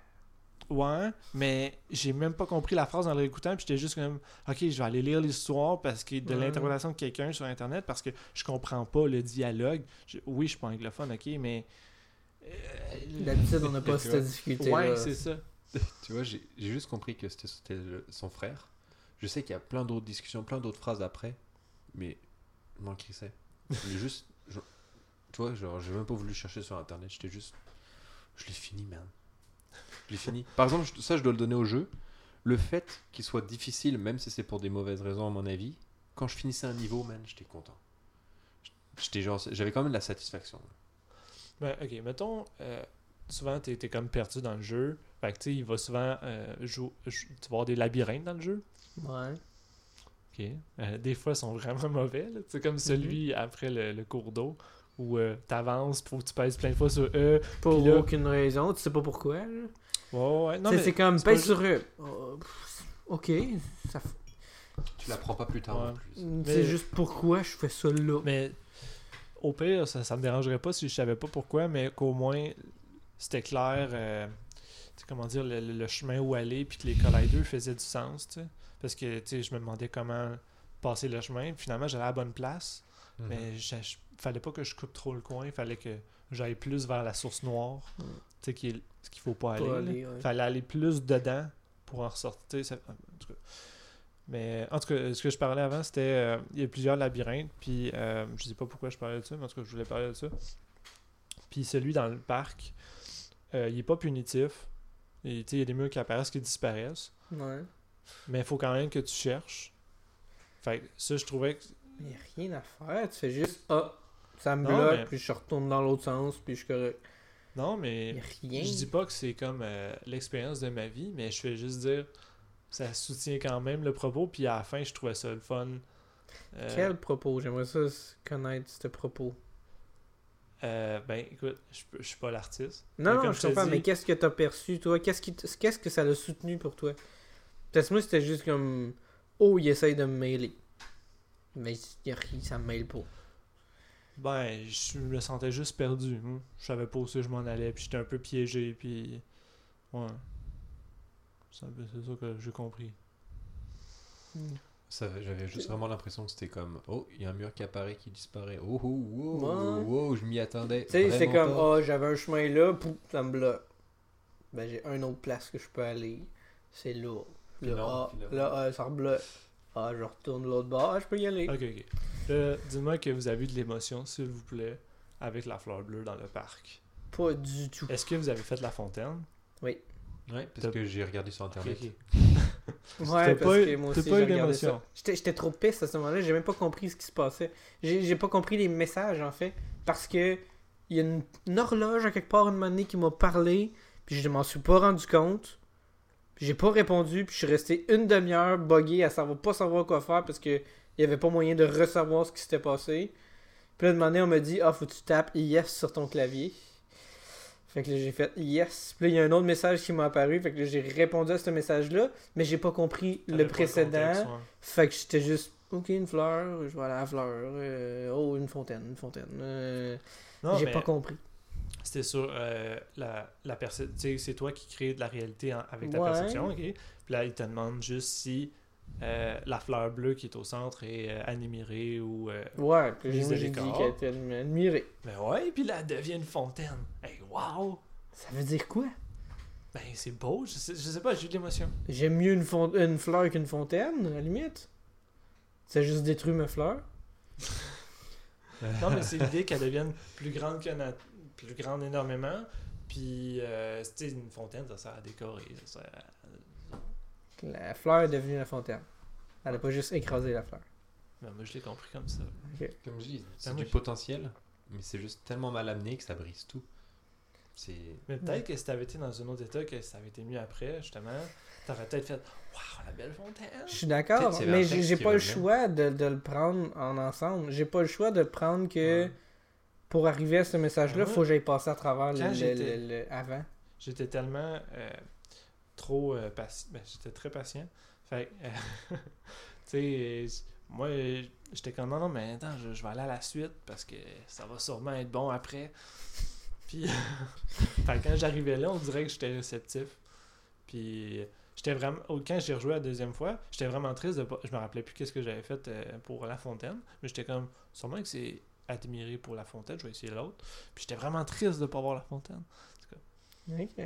Ouais, mais j'ai même pas compris la phrase en le réécoutant, puis j'étais juste comme, ok, je vais aller lire l'histoire parce que de Ouais. l'interprétation de quelqu'un sur Internet parce que je comprends pas le dialogue. Je- Oui, je suis pas anglophone, ok, mais. euh, D'habitude, on n'a pas cette difficulté. Ouais, c'est ça. Tu vois, j'ai juste compris que c'était son frère. Je sais qu'il y a plein d'autres discussions, plein d'autres phrases après, mais je m'en crissais. Mais juste, je- tu vois, genre, j'ai même pas voulu chercher sur internet, j'étais juste. Je l'ai fini, man. L'ai fini. Par exemple, ça, je dois le donner au jeu. Le fait qu'il soit difficile, même si c'est pour des mauvaises raisons, à mon avis, quand je finissais un niveau, man, j'étais content. J'étais genre, j'avais quand même de la satisfaction. Ben, ok, mettons, euh, souvent t'es es comme perdu dans le jeu. Fait que tu sais, il va souvent euh, jouer. jou- Tu vas avoir des labyrinthes dans le jeu. Ouais. Ok. Euh, des fois, ils sont vraiment mauvais. C'est comme celui après le, le cours d'eau où euh, t'avances, faut que tu pèses plein de fois sur E. Pour là- aucune raison, tu sais pas pourquoi. là. Ouais, ouais, ouais. Non, C'est mais c'est comme, c'est pèse pas sur eux. Oh, pff, ok, ça Tu l'apprends pas plus tard Ouais. en plus. c'est Mais- juste pourquoi je fais ça là. Mais au pire, ça, ça me dérangerait pas si je savais pas pourquoi, mais qu'au moins c'était clair, euh, comment dire, le, chemin où aller, puis que les colliders faisaient du sens, tu sais. Parce que, tu sais, je me demandais comment passer le chemin. Finalement, j'allais à la bonne place, Mhm. mais il fallait pas que je coupe trop le coin, il fallait que j'aille plus vers la source noire, Mm. tu sais, qui est ce qu'il faut pas aller. Pas là. aller, ouais. Fallait aller plus dedans pour en ressortir. ça- en tout cas. Mais en tout cas, ce que je parlais avant, c'était. euh, il y a plusieurs labyrinthes, puis euh, je sais pas pourquoi je parlais de ça, mais en tout cas, je voulais parler de ça. Puis celui dans le parc, euh, il est pas punitif. Et, Il y a des murs qui apparaissent, qui disparaissent. Ouais. Mais il faut quand même que tu cherches. Fait que ça, je trouvais que. Il n'y a rien à faire, tu fais juste ah, ça me Non, bloque, mais- puis je retourne dans l'autre sens, puis je suis correct. Non, mais. rien. Je dis pas que c'est comme euh, l'expérience de ma vie, mais je fais juste dire. Ça soutient quand même le propos, puis à la fin, je trouvais ça le fun. Euh, Quel propos? J'aimerais ça connaître ce propos. Euh, ben, écoute, je, je suis pas l'artiste. Non, non, je comprends, dis- mais qu'est-ce que t'as perçu, toi? Qu'est-ce qui t- qu'est-ce que ça l'a soutenu pour toi? Peut-être moi, c'était juste comme Oh, il essaye de me mêler. Mais y a ça me mêle pas. Ben, je me sentais juste perdu. hein. Je savais pas où je m'en allais, puis j'étais un peu piégé, puis. Ouais. C'est un peu- c'est ça que j'ai compris. Ça, J'avais juste vraiment l'impression que c'était comme Oh, il y a un mur qui apparaît, qui disparaît. Oh, oh, Ouais. wow, je m'y attendais. Tu sais, c'est comme, pas. oh, j'avais un chemin là, pouf, ça me bloque. Ben, j'ai une autre place que je peux aller. C'est là. Puis Là, non, ah, là, ah, ça rebloque. Ah, je retourne l'autre bord, ah, je peux y aller. Ok, ok. Là, Dis-moi que vous avez eu de l'émotion, s'il vous plaît, avec la fleur bleue dans le parc. Pas du tout. Est-ce que vous avez fait la fontaine? Ouais, parce T'as- que j'ai regardé sur internet. Ouais, parce pas eu- que moi aussi, pas j'ai eu regardé d'émotion. ça. J'étais j'étais trop pisse à ce moment-là, j'ai même pas compris ce qui se passait. J'ai j'ai pas compris les messages, en fait, parce que il y a une, une horloge à quelque part une année qui m'a parlé, puis je m'en suis pas rendu compte. Puis j'ai pas répondu, puis je suis resté une demi-heure buggé à savoir pas savoir quoi faire parce que il y avait pas moyen de recevoir ce qui s'était passé. Puis là, de on m'a dit Ah, faut que tu tapes yes sur ton clavier. Fait que là, j'ai fait yes. Puis là, il y a un autre message qui m'a apparu. Fait que là, j'ai répondu à ce message-là, mais j'ai pas compris T'avais le pas précédent. contexte, ouais. Fait que j'étais juste, ok, une fleur, je vais aller à la fleur. euh, oh, une fontaine, une fontaine. euh, Non, j'ai mais pas compris. C'était sur euh, la, la perce- tu sais, c'est toi qui crée de la réalité en- avec ta Ouais. perception, ok? Puis là, il te demande juste si euh, la fleur bleue qui est au centre est euh, ou. euh, Ouais, puis j'ai dit qu'elle était admi- admirée. Ben ouais, puis là, elle devient une fontaine. Hey, wow! Ça veut dire quoi? Ben, c'est beau, je sais, je sais pas, j'ai eu de l'émotion. J'aime mieux une, fleur qu'une fontaine, à la limite. Ça juste détruit ma fleur. Non, mais c'est l'idée qu'elle devienne plus grande que na- plus grande énormément. Puis, euh, une fontaine, ça sert à décorer. Ça sert à- La fleur est devenue la fontaine. Elle a pas juste écrasé la fleur. Ben, moi, je l'ai compris comme ça. Comme je dis, c'est Ben, du moi, je- potentiel, mais c'est juste tellement mal amené que ça brise tout. C'est. Mais peut-être que si t'avais été dans un autre état, que ça avait été mieux après, justement, t'aurais peut-être fait Waouh, la belle fontaine! Je suis d'accord, mais j'ai pas le choix de, de le prendre en ensemble. J'ai pas le choix de prendre que Ouais. pour arriver à ce message-là, Ouais. faut que j'aille passer à travers le, Quand le- j'étais- le- le- avant. J'étais tellement euh, trop euh, patient. J'étais très patient. Fait tu sais, moi, j'étais comme non, non, mais attends, je, vais aller à la suite parce que ça va sûrement être bon après. Puis, fait quand j'arrivais là, on dirait que j'étais réceptif. Puis, j'étais vraiment. Quand j'ai rejoué la deuxième fois, j'étais vraiment triste de pas. Je me rappelais plus qu'est-ce que j'avais fait euh, pour La Fontaine. Mais j'étais comme, sûrement que c'est admiré pour La Fontaine, je vais essayer l'autre. Puis, j'étais vraiment triste de pas voir La Fontaine. Ok.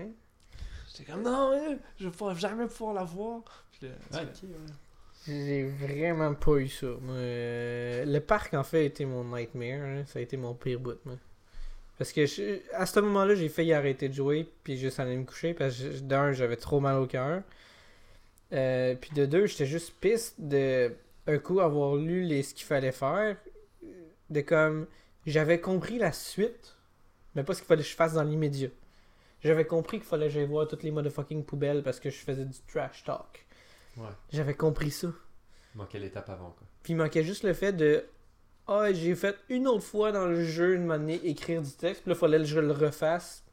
J'étais comme non, euh, je vais jamais pouvoir la voir. Puis là, tu Ouais, fais, ok, ouais. J'ai vraiment pas eu ça. Euh, le parc, en fait, a été mon nightmare. hein. Ça a été mon pire bout. moi. Parce que je- à ce moment-là, j'ai failli arrêter de jouer puis juste aller me coucher parce que d'un, j'avais trop mal au cœur. Euh, puis de deux, j'étais juste piste de un coup avoir lu les, ce qu'il fallait faire. De comme j'avais compris la suite, mais pas ce qu'il fallait que je fasse dans l'immédiat. J'avais compris qu'il fallait que j'aille voir toutes les motherfucking poubelles parce que je faisais du trash talk. Ouais. J'avais compris ça. Il manquait l'étape avant, quoi. Puis il manquait juste le fait de Ah, j'ai fait une autre fois dans le jeu une manière écrire du texte, puis là, il fallait que je le refasse.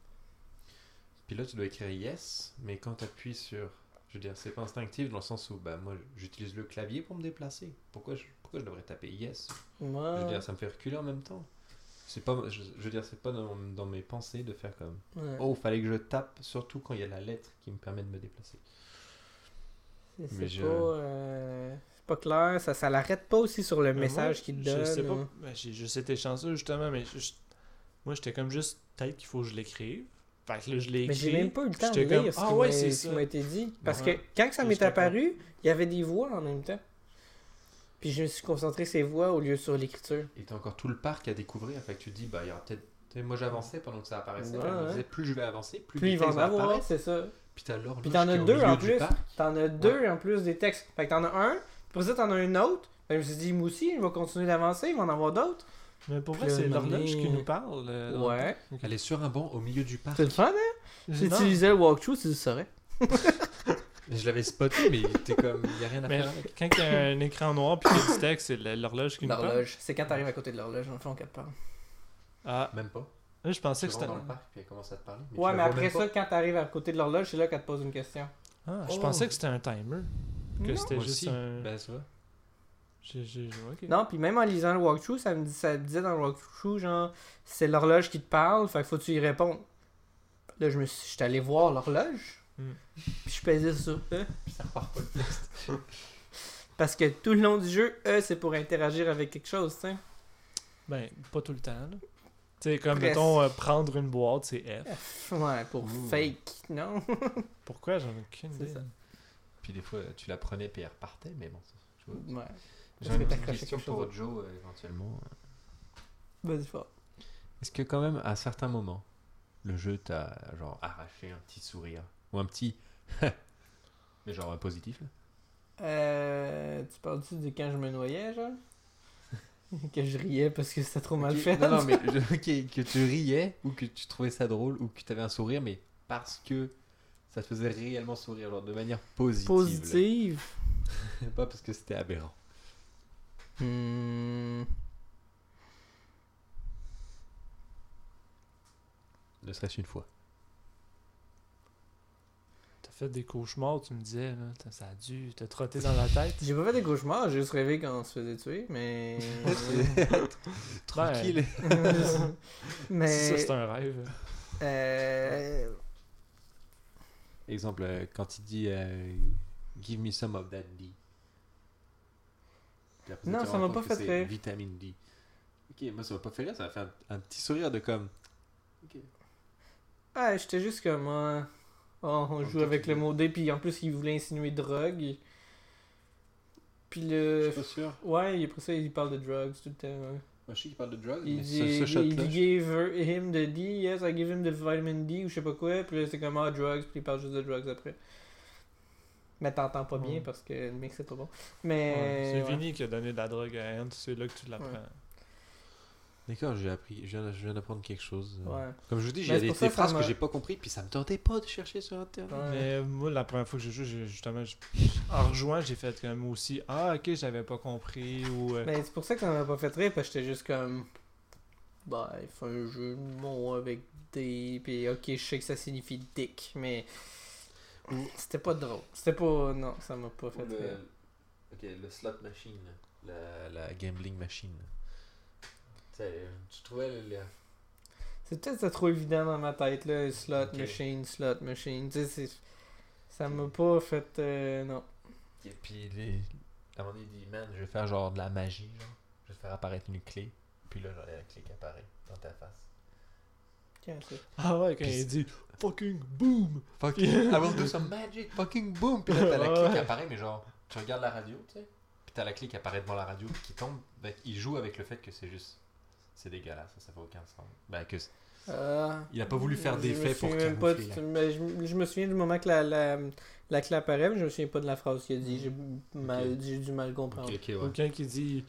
Puis là, tu dois écrire yes, mais quand tu appuies sur. Je veux dire, c'est pas instinctif dans le sens où, bah, moi, j'utilise le clavier pour me déplacer. Pourquoi je, pourquoi je devrais taper yes Je veux Ouais. dire, ça me fait reculer en même temps. C'est pas, je, je veux dire, c'est pas dans, dans mes pensées de faire comme. Ouais. Oh, fallait que je tape, surtout quand il y a la lettre qui me permet de me déplacer. C'est je- pas, euh, c'est pas clair, ça, ça l'arrête pas aussi sur le Mais message qu'il te Je donne. sais pas. hein. Ben, j'ai juste été chanceux, justement, mais je- je- moi, j'étais comme juste, peut-être qu'il faut que je l'écrive. Fait que là, je l'ai écrit. Mais j'ai même pas eu le temps de lire comme, ce ah qui ouais, m'a- c'est ce qui ça. m'a été dit. Parce Ouais. que quand ça Je m'est apparu, il y avait des voix en même temps. Puis je me suis concentré ces voix au lieu sur l'écriture. Et t'as encore tout le parc à découvrir, fait que tu te dis, bah, il y aura peut-être. Moi j'avançais pendant que ça apparaissait, Ouais, je me disais, plus je vais avancer, plus, Plus il va en avoir, c'est ça. Puis t'as l'horloge Puis t'en as deux en plus. T'en as deux en plus des textes. Fait que t'en as un, pour ça t'en as un autre. Ben, je me suis dit, moi aussi, il va continuer d'avancer, il va en avoir d'autres. Mais pour vrai, Puis c'est l'horloge qui nous parle. euh, Ouais. Elle est sur un banc au milieu du parc. C'est le fun, hein? Si Non, tu lisais le walkthrough, tu le saurais. Mais Je l'avais spoté, mais t'es comme, il y a rien à Mais faire avec. quand il y a un écran noir puis qu'il y a du texte, c'est le- l'horloge qui nous parle. L'horloge. C'est quand t'arrives à côté de l'horloge, en fond, qu'elle te parle. Ah, Même pas. là, je pensais Tu que c'était. dans le parc, puis elle commence à te parler. Ouais, tu mais la vois après même ça, pas. quand t'arrives à côté de l'horloge, c'est là qu'elle te pose une question. Ah, je Oh. pensais que c'était un timer. Que Non. c'était Moi juste aussi. un. Ben, ça va. J'ai- j'ai- ok. Non, puis même en lisant le walkthrough, ça me dit, ça disait dans le walkthrough, genre, c'est l'horloge qui te parle, fait que faut que tu y répondes. Là, je me suis, j'étais allé voir l'horloge, Hmm. Puis je pesais sur E. Puis ça repart pas le texte. Parce que tout le long du jeu, E, c'est pour interagir avec quelque chose, tu sais. Ben, pas tout le temps, là. Tu sais, comme, Presque. mettons, euh, prendre une boîte, c'est F. F, Ouais, pour Ouh. fake, non? Pourquoi? J'en ai aucune idée. ça. Puis des fois, tu la prenais puis elle repartait, mais bon, ça, je vois. Ouais. J'ai une petite question pour. Joe, euh, éventuellement. Vas-y fort. Est-ce que quand même, à certains moments, le jeu t'a genre arraché un petit sourire? Ou un petit... mais genre un positif, là Euh, tu parles-tu de quand je me noyais, genre? que je riais parce que c'était trop mal fait. Non, non, mais je- que tu riais ou que tu trouvais ça drôle ou que tu avais un sourire, mais parce que ça te faisait réellement sourire, genre de manière positive. Positive? Pas parce que c'était aberrant. Hmm. Ne serait-ce une fois. Fait des cauchemars, tu me disais, là. Ça a dû te trotter dans la tête. J'ai pas fait des cauchemars, j'ai juste rêvé qu'on se faisait tuer, mais. Tranquille. mais. Ça, c'est un rêve. Euh, Exemple, euh, quand il dit euh, Give me some of that D. Après, Non, ça m'a pas fait rire. Vitamine D. Ok, moi ça m'a pas fait rire, ça m'a fait un, un petit sourire de comme. Ah, j'étais juste comme. euh, oh, on joue avec le mot D, puis en plus, il voulait insinuer drogue. Puis Je le. suis pas sûr. Ouais, après ça, il parle de drugs tout le temps. ouais. Moi je sais qu'il parle de drugs, Il mais dit, ce, ce il dit her- him the D, yes, I give him the vitamin D, ou je sais pas quoi, puis là, c'est comme ah, drugs, puis il parle juste de drugs après. Mais t'entends pas bien Ouais. parce que le mix c'est pas bon. Ouais, Mais. c'est ouais. Vinny qui a donné de la drogue à Ant, c'est là que tu l'apprends. D'accord, j'ai appris, je viens, je viens d'apprendre quelque chose. euh. Ouais. Comme je vous dis, j'ai des, ça des ça phrases que j'ai pas compris, puis ça me tentait pas de chercher sur internet. Ouais. Mais moi, la première fois que j'ai joué, j'ai- justement, je- en rejoint, j'ai fait comme aussi Ah, ok, j'avais pas compris. Ou. euh, Mais c'est pour ça que ça m'a pas fait rire, parce que j'étais juste comme. Bah, il fait un jeu de mots avec des. Puis ok, je sais que ça signifie dick, mais. C'était pas drôle. C'était pas. Non, ça m'a pas fait le, rire. ok, le slot machine, la, la gambling machine. Tu trouvais le, le- C'est peut-être trop évident dans ma tête, là. Slot machine, slot machine. Tu sais, ça m'a pas fait. euh, non. Et puis, les... à un moment donné, il dit, man, je vais faire genre de la magie, genre. Je vais faire apparaître une clé. Puis là, genre, la clé qui apparaît dans ta face. Ah ouais, quand Puis il dit Fucking boom Fucking, I will do some magic, fucking boom. Puis là, t'as la clé Ouais. qui apparaît, mais genre, tu regardes la radio, tu sais. Puis t'as la clé qui apparaît devant la radio, puis qui tombe. Ben, il joue avec le fait que c'est juste. C'est dégueulasse, ça, ça fait aucun sens. Ben, que Ah. Il a pas voulu faire d'effet me pour même pas de- mais je, je me souviens du moment que la, la, la clé apparaît, mais je me souviens pas de la phrase qu'il a dit. J'ai mal, j'ai du mal comprendre. Ouais. quand il dit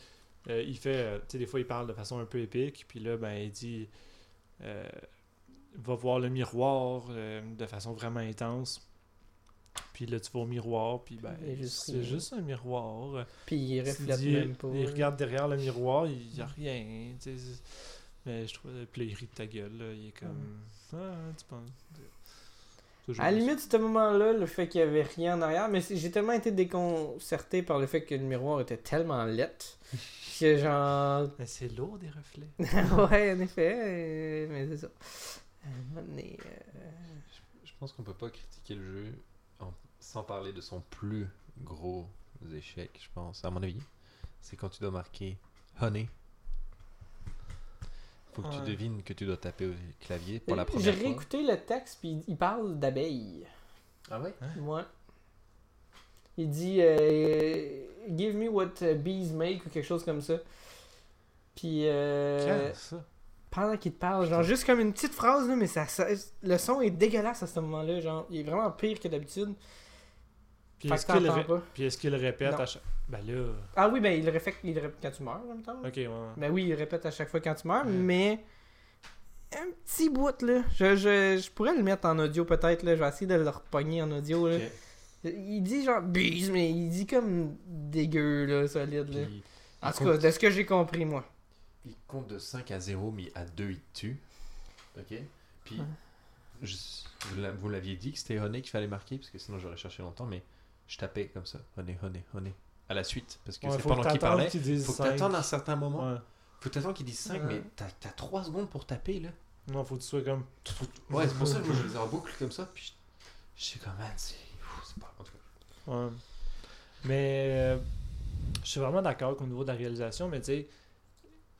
euh, Il fait. euh, tu sais, des fois, il parle de façon un peu épique. Puis là, ben, il dit euh, Va voir le miroir euh, de façon vraiment intense. Puis là, tu vas au miroir. Puis ben, c'est juste un miroir. Puis il reflète dit- même pas. Il regarde derrière le miroir, il n'y a rien. Mais je trouve. Puis là, il rit de ta gueule. Là, il est comme. Ah, tu penses. Toujours À la limite, ce moment-là, le fait qu'il y avait rien en arrière, mais j'ai tellement été déconcerté par le fait que le miroir était tellement lettre que genre. Mais c'est lourd des reflets. ouais, en effet, mais c'est ça. À un moment donné, euh, Je pense qu'on peut pas critiquer le jeu sans parler de son plus gros échec, je pense, à mon avis. C'est quand tu dois marquer Honey. Faut que Ouais. tu devines que tu dois taper au clavier pour la J'ai première fois. réécouté le texte, puis il parle d'abeilles. Ah ouais? Ouais. Il dit euh, Give me what bees make ou quelque chose comme ça. Puis euh, ça? pendant qu'il te parle, genre juste comme une petite phrase, là, mais ça, ça- le son est dégueulasse à ce moment-là. Genre, il est vraiment pire que d'habitude. Puis est-ce qu'il ré- répète Non. à chaque. Ben là. Ah oui, ben il répète, il le répète quand tu meurs en même temps. Ok, ouais. Ben oui, il répète à chaque fois quand tu meurs, Ouais. mais un petit bout là. Je, je, je pourrais le mettre en audio peut-être là. Je vais essayer de le repogner en audio là. Il dit genre bise, mais il dit comme dégueu là, solide là. Puis, En tout cas, de ce que j'ai compris moi. il compte de 5 à 0, mais à 2, il tue. Ok? Puis, Ouais. je- vous l'a- vous l'aviez dit que c'était Honey qu'il fallait marquer, parce que sinon j'aurais cherché longtemps, mais je tapais comme ça Honey, Honey, Honey. À la suite, parce que Ouais, c'est pendant que qu'il t'attendes parlait. qu'ils disent Faut que t'attendes un certain moment. Ouais. Faut t'attendre qu'il dise 5, Ouais. mais t'as, t'as 3 secondes pour taper là. Non, faut que tu sois comme. Ouais, c'est pour ça que moi je les ai en boucle comme ça. Puis Je suis comme, man, c'est pas. En tout cas. Ouais. Mais euh, je suis vraiment d'accord qu'au niveau de la réalisation, mais tu sais,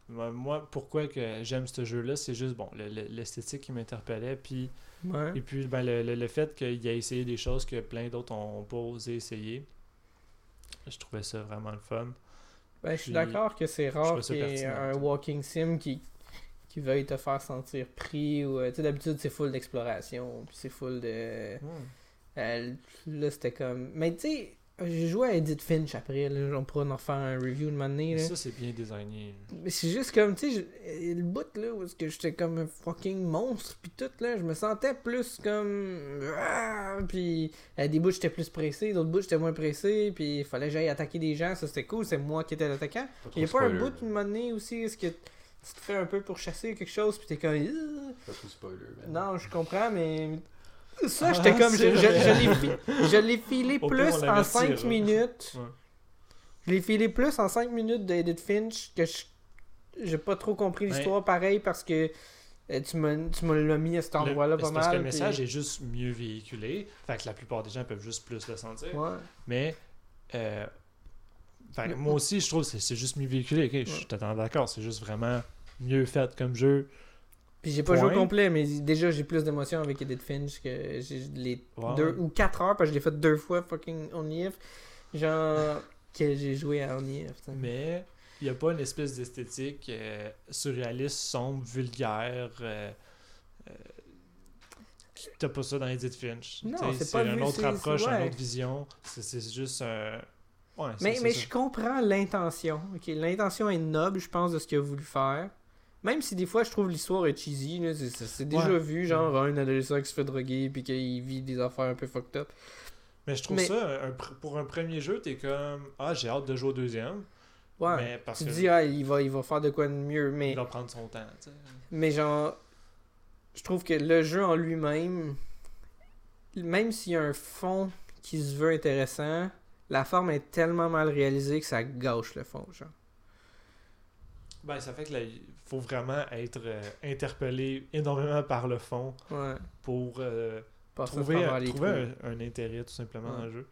moi, pourquoi que j'aime ce jeu-là, c'est juste bon, le- le- l'esthétique qui m'interpellait, puis Ouais. et puis ben, le, le- le fait qu'il ait essayé des choses que plein d'autres ont pas osé essayer. Je trouvais ça vraiment le fun. Ben, je suis d'accord que c'est rare qu'il y ait un walking sim qui, qui veuille te faire sentir pris ou euh, d'habitude c'est full d'exploration puis c'est full de euh, là c'était comme mais tu sais j'ai joué à Edith Finch après là, on pourra en faire un review de là. Ça, c'est bien designé. mais c'est juste comme tu sais je- le bout là où est-ce que j'étais comme un fucking monstre puis tout là je me sentais plus comme ah, puis à des bouts j'étais plus pressé d'autres bouts j'étais moins pressé puis il fallait que j'aille attaquer des gens ça c'était cool c'est moi qui étais l'attaquant il y a pas un bout d'une monnaie aussi, est-ce que tu te fais un peu pour chasser quelque chose, puis t'es comme. Pas trop spoiler, man. Non, je comprends, mais. Ça, Ah, j'étais comme. Je, je, je l'ai fi- filé plus en l'avertira. 5 minutes. Ouais. Je l'ai filé plus en 5 minutes d'Edith Finch que je. J'ai pas trop compris Ben- l'histoire pareil parce que euh, tu me, tu me l'as mis à cet endroit-là c'est pas parce mal. que le puis- message est juste mieux véhiculé. Fait que la plupart des gens peuvent juste plus le sentir. Ouais. Mais euh, fait que Le- moi aussi, je trouve que c'est- c'est juste mieux véhiculé. ok, Je suis totalement d'accord. C'est juste vraiment mieux fait comme jeu. Puis j'ai pas joué au complet, mais déjà j'ai plus d'émotions avec Edith Finch que j'ai les deux ou 4 heures parce que je l'ai fait deux fois fucking Only If. Genre que j'ai joué à Only If. t'sais. Mais il n'y a pas une espèce d'esthétique euh, surréaliste, sombre, vulgaire. Euh, euh, T'as pas ça dans Edith Finch. Non, c'est pas une autre approche, une autre vision. C'est juste un. Ouais, Mais, mais je comprends l'intention. ok? L'intention est noble, je pense, de ce qu'il a voulu faire. Même si des fois je trouve l'histoire est cheesy, c'est- déjà Ouais. vu, genre un adolescent qui se fait droguer puis qu'il vit des affaires un peu fucked up. Mais je trouve Mais- ça, un pour un premier jeu, t'es comme Ah, j'ai hâte de jouer au deuxième. Ouais. Mais parce tu te que dis, ah, il va, il va faire de quoi de mieux, mais, il va prendre son temps. tu sais. mais genre, je trouve que le jeu en lui-même, même s'il y a un fond qui se veut intéressant, la forme est tellement mal réalisée que ça gâche le fond, genre. Ben, ça fait que il faut vraiment être euh, interpellé énormément par le fond Ouais. pour euh, à trouver, les trouver un, un intérêt tout simplement Ouais. dans le jeu.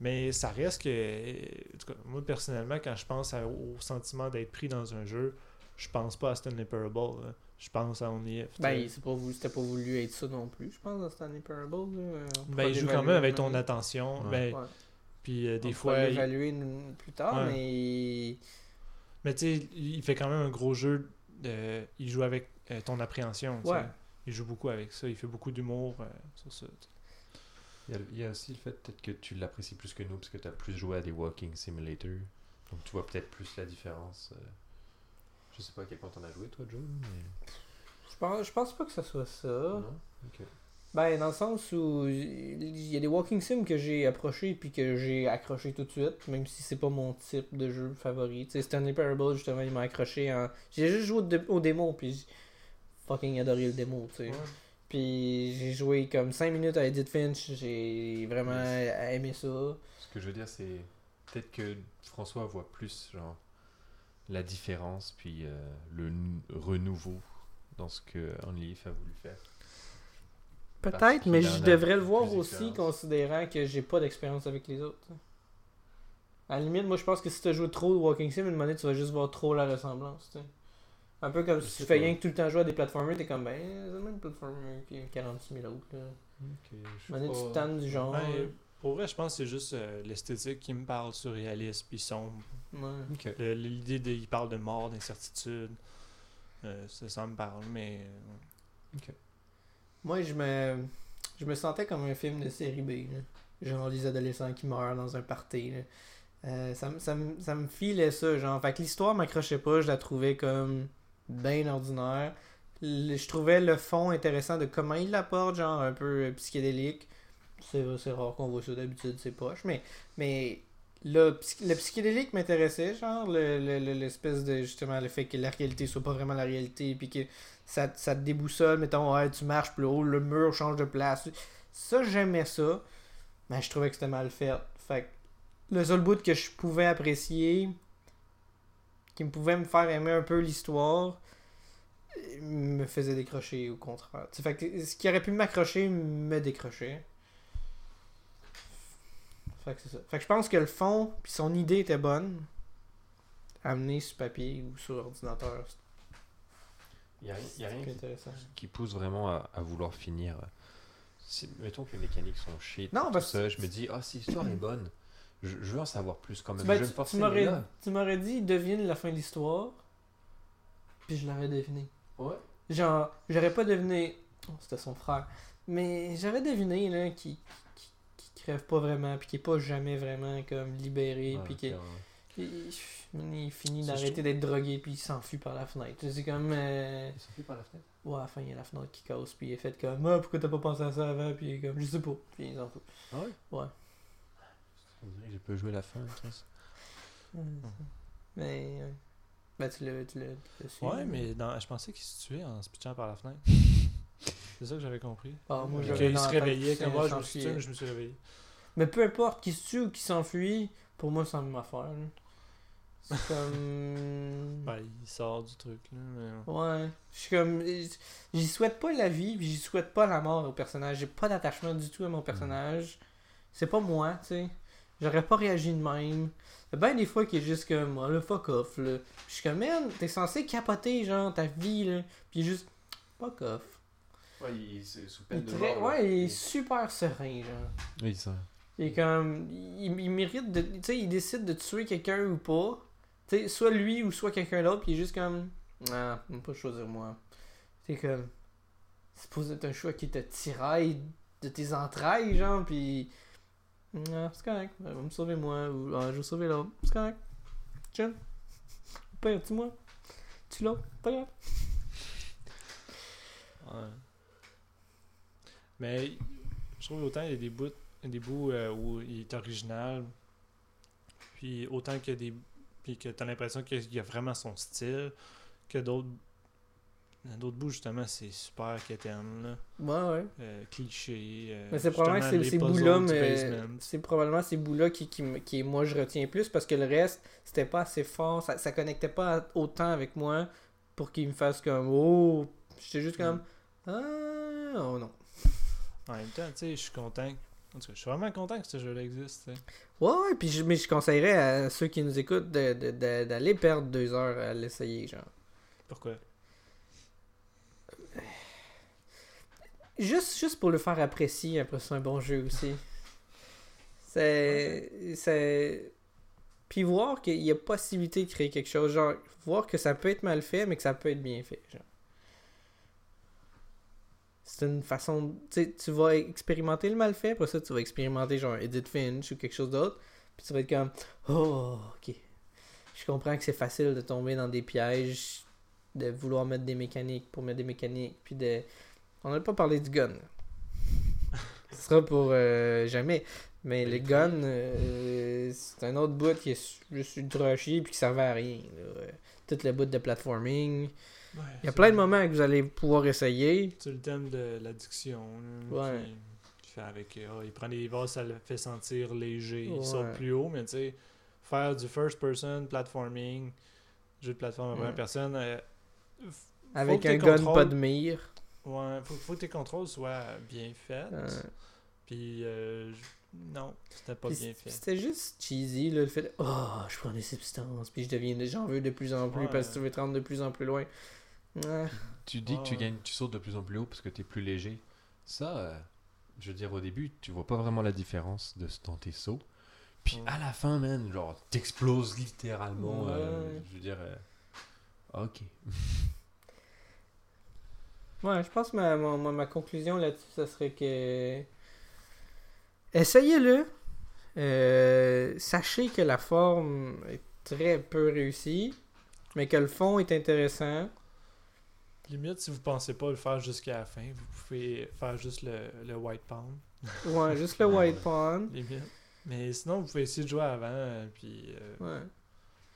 Mais ça reste que, en tout cas, moi personnellement, quand je pense à- au sentiment d'être pris dans un jeu, je pense pas à Stanley Parable. là. Je pense à Only If. tu Ben, c'est pas voulu, c'était pas voulu être ça non plus, je pense, dans Stanley Parable. là. On pourra ben, il joue quand même avec un ton attention. Ouais. Ben. Puis euh, On des pourra fois, il- l'évaluer nous- plus tard, Ouais. mais mais tu sais, il fait quand même un gros jeu. de- il joue avec euh, ton appréhension. Ouais. Il joue beaucoup avec ça. Il fait beaucoup d'humour euh, sur ça. Il y, a, il y a aussi le fait peut-être que tu l'apprécies plus que nous parce que tu as plus joué à des walking simulators. Donc tu vois peut-être plus la différence. euh. Je sais pas à quel point t'en as joué toi, Joe, mais. je pense, je pense pas que ce soit ça. Non? Ok. Ben, dans le sens où il y a des walking sims que j'ai approché puis que j'ai accroché tout de suite, même si c'est pas mon type de jeu favori. Tu sais, Stanley Parable, justement, il m'a accroché en. J'ai juste joué au, dé- au démo, puis j'ai fucking adoré le démo, tu sais. Puis j'ai joué comme 5 minutes à Edith Finch, j'ai vraiment aimé ça. Ce que je veux dire, c'est peut-être que François voit plus genre la différence puis euh, le renouveau dans ce que Only a voulu faire. Peut-être, mais je devrais le voir aussi, considérant que j'ai pas d'expérience avec les autres. À la limite, moi je pense que si tu joué trop de Walking Sim, une monnaie, tu vas juste voir trop la ressemblance. Un peu comme Je si tu fais rien que tout le temps jouer à des plateformers, t'es comme ben, c'est le même platformer que 46 000 autres. Là. je Monnaie, tu tannes du genre. Ben, pour vrai, je pense que c'est juste euh, l'esthétique qui me parle surréaliste puis sombre. Ouais. L'idée de, il parle de mort, d'incertitude. Euh, ça, ça me parle, mais euh, Moi, je me, je me sentais comme un film de série B. Genre les adolescents qui meurent dans un party. Euh, ça, me- filait ça. Genre. Fait que l'histoire m'accrochait pas. Je la trouvais comme bien ordinaire. Je trouvais le fond intéressant de comment il l'apporte, genre un peu euh, psychédélique. C'est c'est rare qu'on voit ça d'habitude, c'est poche. Mais, mais le, le psychédélique m'intéressait, genre le- le- le- l'espèce de justement le fait que la réalité soit pas vraiment la réalité, puis que ça, ça te déboussole, mettons, ouais, tu marches plus haut, le mur change de place. Ça, j'aimais ça, mais je trouvais que c'était mal fait. Fait que le seul bout que je pouvais apprécier, qui me pouvait me faire aimer un peu l'histoire, me faisait décrocher au contraire. Fait que ce qui aurait pu m'accrocher me décrochait. Fait que c'est ça. Fait que je pense que le fond, puis son idée était bonne. Amener sur papier ou sur ordinateur, Il y a, y a rien qui, pousse vraiment à, à vouloir finir. Si- mettons que les mécaniques sont shit, Non, parce ça, je me dis, ah, si l'histoire est bonne, je, je veux en savoir plus quand même. Ben, je vais tu- me forcer, tu mais m'aurais là- tu m'aurais dit devine la fin de l'histoire, puis je l'aurais deviné. Ouais. Genre, j'aurais pas deviné. oh, C'était son frère. Mais j'aurais deviné là qui crève pas vraiment, puis qui est pas jamais vraiment comme libéré, puis qui il, il finit d'arrêter d'être drogué, puis il s'enfuit par la fenêtre. C'est comme. euh, Il s'enfuit par la fenêtre? Ouais, à la fin, il y a la fenêtre qui casse, puis il est fait comme Ah, pourquoi t'as pas pensé à ça avant, puis comme Je sais pas, puis il s'en fout. Ah ouais? Ouais. J'ai pas joué la fin. Mais. euh, Ben, tu l'as tu l'as- tu l'as su. Ouais, mais dans, je pensais qu'il se tuait en se pitchant par la fenêtre. C'est ça que j'avais compris. Ah, moi, Qu'il se réveillait comme moi, je me suis je me suis réveillé. Mais peu importe, qui se tue ou qui s'enfuit, pour moi, c'est la même affaire. C'est comme. Ben, il sort du truc, là. mais- Ouais. Je suis comme. J'y souhaite pas la vie, puis j'y souhaite pas la mort au personnage. J'ai pas d'attachement du tout à mon personnage. C'est pas moi, tu sais. J'aurais pas réagi de même. Il y a bien des fois qui est juste comme, oh, le fuck off, là. Je suis comme, man, t'es censé capoter, genre, ta vie, là. Puis juste, fuck off. Ouais, il est sous peine de très- mort. là. ouais, il est super serein, genre. Oui, ça. Il est comme. Il, il mérite de. Tu sais, il décide de tuer quelqu'un ou pas. Tu sais, soit lui ou soit quelqu'un d'autre, puis il est juste comme. Ah, on peut pas choisir moi. C'est comme. C'est supposé être un choix qui te tiraille de tes entrailles, genre, puis. Ah, c'est correct. Va me sauver moi, ou ah, je vais sauver l'autre. C'est correct. Chill. Au Pire, tue-moi. Tu l'autre. Pas grave. Ouais. Mais je trouve autant il y a des bouts, des bouts euh, où il est original, puis autant qu'il y a des. Puis que t'as l'impression qu'il y a vraiment son style, que d'autres. D'autres bouts, justement, c'est super quétaine, là. Ouais, ouais. Euh, cliché. euh, Mais c'est probablement que ces bouts-là, mais c'est probablement ces bouts-là qui, qui, qui, moi, je retiens plus parce que le reste, c'était pas assez fort, ça, ça connectait pas autant avec moi pour qu'il me fasse comme Oh, j'étais juste comme Ah, oh non. En même temps, tu sais, je suis content. En tout cas, je suis vraiment content que ce jeu-là existe, tu sais. Ouais, ouais, puis je, mais je conseillerais à ceux qui nous écoutent de- de- de- d'aller perdre deux heures à l'essayer, genre. Pourquoi? Juste, juste pour le faire apprécier, après c'est un bon jeu aussi. C'est. C'est. Puis voir qu'il y a possibilité de créer quelque chose. Genre, voir que ça peut être mal fait, mais que ça peut être bien fait. Genre. C'est une façon. Tu tu vas expérimenter le mal fait, après ça, tu vas expérimenter genre Edit Finch ou quelque chose d'autre. Puis tu vas être comme. Oh, ok. Je comprends que c'est facile de tomber dans des pièges, de vouloir mettre des mécaniques pour mettre des mécaniques, puis de. On n'a pas parlé du gun. Ce sera pour euh, jamais. Mais le gun, euh, c'est un autre bout qui est juste ultra chier puis qui servait à rien. là. Euh, Tout le bout de platforming. Il y a plein de moments que vous allez pouvoir essayer. C'est le thème de l'addiction. Ouais. qui- fait avec. ah, il prend des vases, ça le fait sentir léger. Il Ouais. saute plus haut, mais tu sais, faire du first person, platforming, jeu de plateforme à Ouais. première personne. euh, Avec un gun contrôles- pas de mire. Ouais, faut, faut que tes contrôles soient bien faits. Euh, Puis, euh, non, c'était pas puis bien fait. C'était juste cheesy, là, le fait de, Oh, je prends des substances, puis je deviens. J'en veux de plus en plus Ouais. parce que tu veux te rendre de plus en plus loin. Ouais. Tu dis que tu gagnes, tu sautes de plus en plus haut parce que tu es plus léger. Ça, euh, je veux dire, au début, tu vois pas vraiment la différence de, dans tes sauts. Puis à la fin, man, genre, t'exploses littéralement. euh, je veux dire, euh, ok. Ouais, je pense que ma, ma, ma- ma conclusion là-dessus, ça serait que. Essayez-le. Euh, sachez que la forme est très peu réussie, mais que le fond est intéressant. Limite, si vous pensez pas le faire jusqu'à la fin, vous pouvez faire juste le, le white pound. Ouais, juste le white pawn. Limite. Mais sinon, vous pouvez essayer de jouer avant, euh, puis euh, Ouais.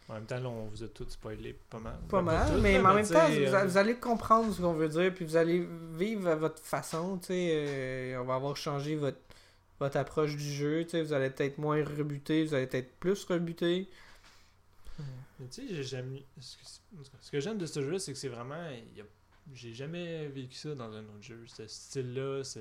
en même temps, là, on vous a tous spoilé pas mal. Pas mal, mais, là, mais en même temps, euh, vous allez comprendre ce qu'on veut dire, puis vous allez vivre à votre façon, tu sais. euh, on va avoir changé votre, votre approche du jeu, tu sais. Vous allez peut-être moins rebuté, vous allez peut-être plus rebuté. Mais tu sais, j'ai jamais. Ce que, j'aime de ce jeu, c'est que c'est vraiment. il y a- J'ai jamais vécu ça dans un autre jeu. Ce style-là, ce-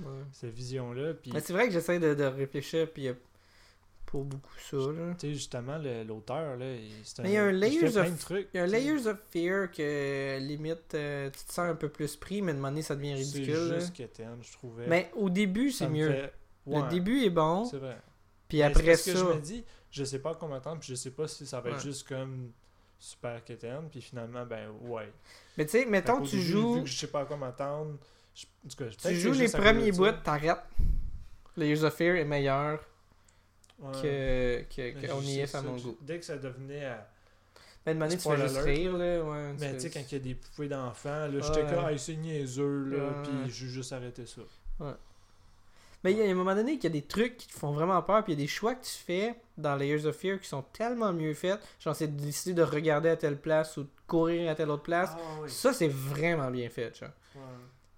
Ouais. cette vision-là. Puis Mais c'est vrai que j'essaie de, de réfléchir, puis a pas beaucoup ça. Tu sais, justement, l'auteur, là, il, c'est Mais il y a un layers of- de trucs. Il y a un layers of fear que limite euh, tu te sens un peu plus pris, mais de moment donné, ça devient C'est ridicule. là. juste quétaine, je trouvais. Mais au début, c'est mieux. fait- Le début est bon, C'est vrai. puis Mais après c'est ça. que je me dis, je sais pas comment attendre, puis je sais pas si ça va être Ouais. juste comme super quétaine, puis finalement, ben ouais. Mais tu sais, mettons tu début, joues. Vu que je sais pas à quoi m'attendre, je- en tout cas, peut-être Tu que joues les premiers bouts, t'arrêtes. Layers of Fear est meilleur Ouais. que, que, Mais que On je y est à mon goût. Dès que ça devenait à... Mais de manière, tu fais juste rire, là. Ouais, Mais tu- sais, quand il y a des poupées d'enfants, là, j'étais Ouais. comme, ah, c'est niaiseux, là, Ouais. puis j'ai juste arrêté ça. Mais il y a un moment donné qu'il y a des trucs qui te font vraiment peur, puis il y a des choix que tu fais dans Layers of Fear qui sont tellement mieux faits. Genre, c'est de décider de regarder à telle place ou de courir à telle autre place. Ah oui. Ça, c'est vraiment bien fait, genre. Ouais.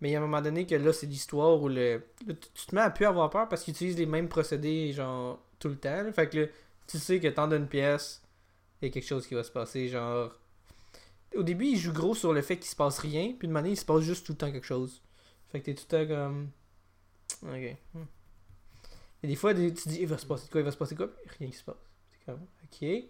Mais il y a un moment donné que là, c'est l'histoire où le... tu tu te mets à plus avoir peur parce qu'ils utilisent les mêmes procédés, genre, tout le temps. là. Fait que là, tu sais que tant d'une pièce, il y a quelque chose qui va se passer, genre... Au début, il joue gros sur le fait qu'il se passe rien, puis de manière, il se passe juste tout le temps quelque chose. Fait que t'es tout le temps comme... Ok. Hmm. Et des fois, tu dis, il va se passer quoi, il va se passer quoi, puis rien qui se passe. C'est comme, ok.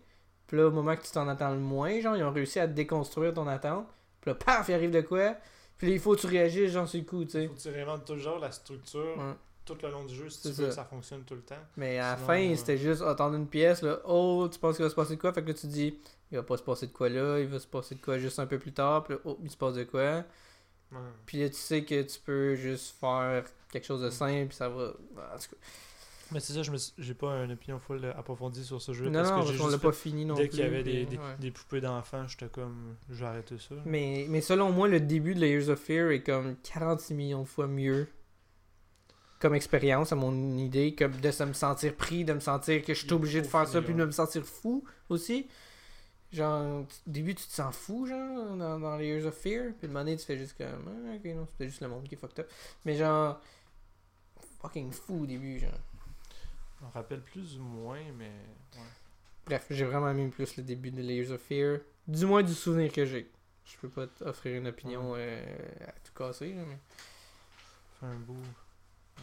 Puis là, au moment que tu t'en attends le moins, genre, ils ont réussi à déconstruire ton attente. Puis là, paf, il arrive de quoi. Puis là, il faut que tu réagisses, genre, sur le coup, tu sais. Faut que tu réinventes toujours la structure Ouais. tout le long du jeu si tu veux ça. que ça fonctionne tout le temps. Mais à la fin, ouais. c'était juste attendre une pièce, là. Oh, tu penses qu'il va se passer de quoi? Fait que là, tu te dis, il va pas se passer de quoi là, il va se passer de quoi juste un peu plus tard. Puis là, oh, il se passe de quoi? Ouais. Puis là, tu sais que tu peux juste faire quelque chose de simple, puis ça va. En tout cas. Mais c'est ça, je me suis- j'ai pas une opinion full approfondie sur ce jeu. Non, parce non, que parce j'ai qu'on l'a pas fini non Dès plus. qu'il y avait des, des, ouais. des poupées d'enfants, j'étais comme, je vais arrêter ça. Mais, mais selon moi, le début de Layers of Fear est comme 46 millions de fois mieux comme expérience, à mon idée, comme de se me sentir pris, de me sentir que je suis obligé de faire ça, puis de me sentir fou aussi. Genre, au début, tu te sens fou, genre, dans, dans Layers of Fear, puis de moment donné, tu fais juste comme, ah, ok, non, c'était juste le monde qui est fucked up. Mais genre, fucking fou au début, genre. On rappelle plus ou moins, mais. Ouais. Bref, j'ai vraiment aimé plus le début de Layers of Fear, du moins du souvenir que j'ai. Je peux pas t'offrir une opinion euh, à tout casser, là, mais. Fait un bout. Ouais.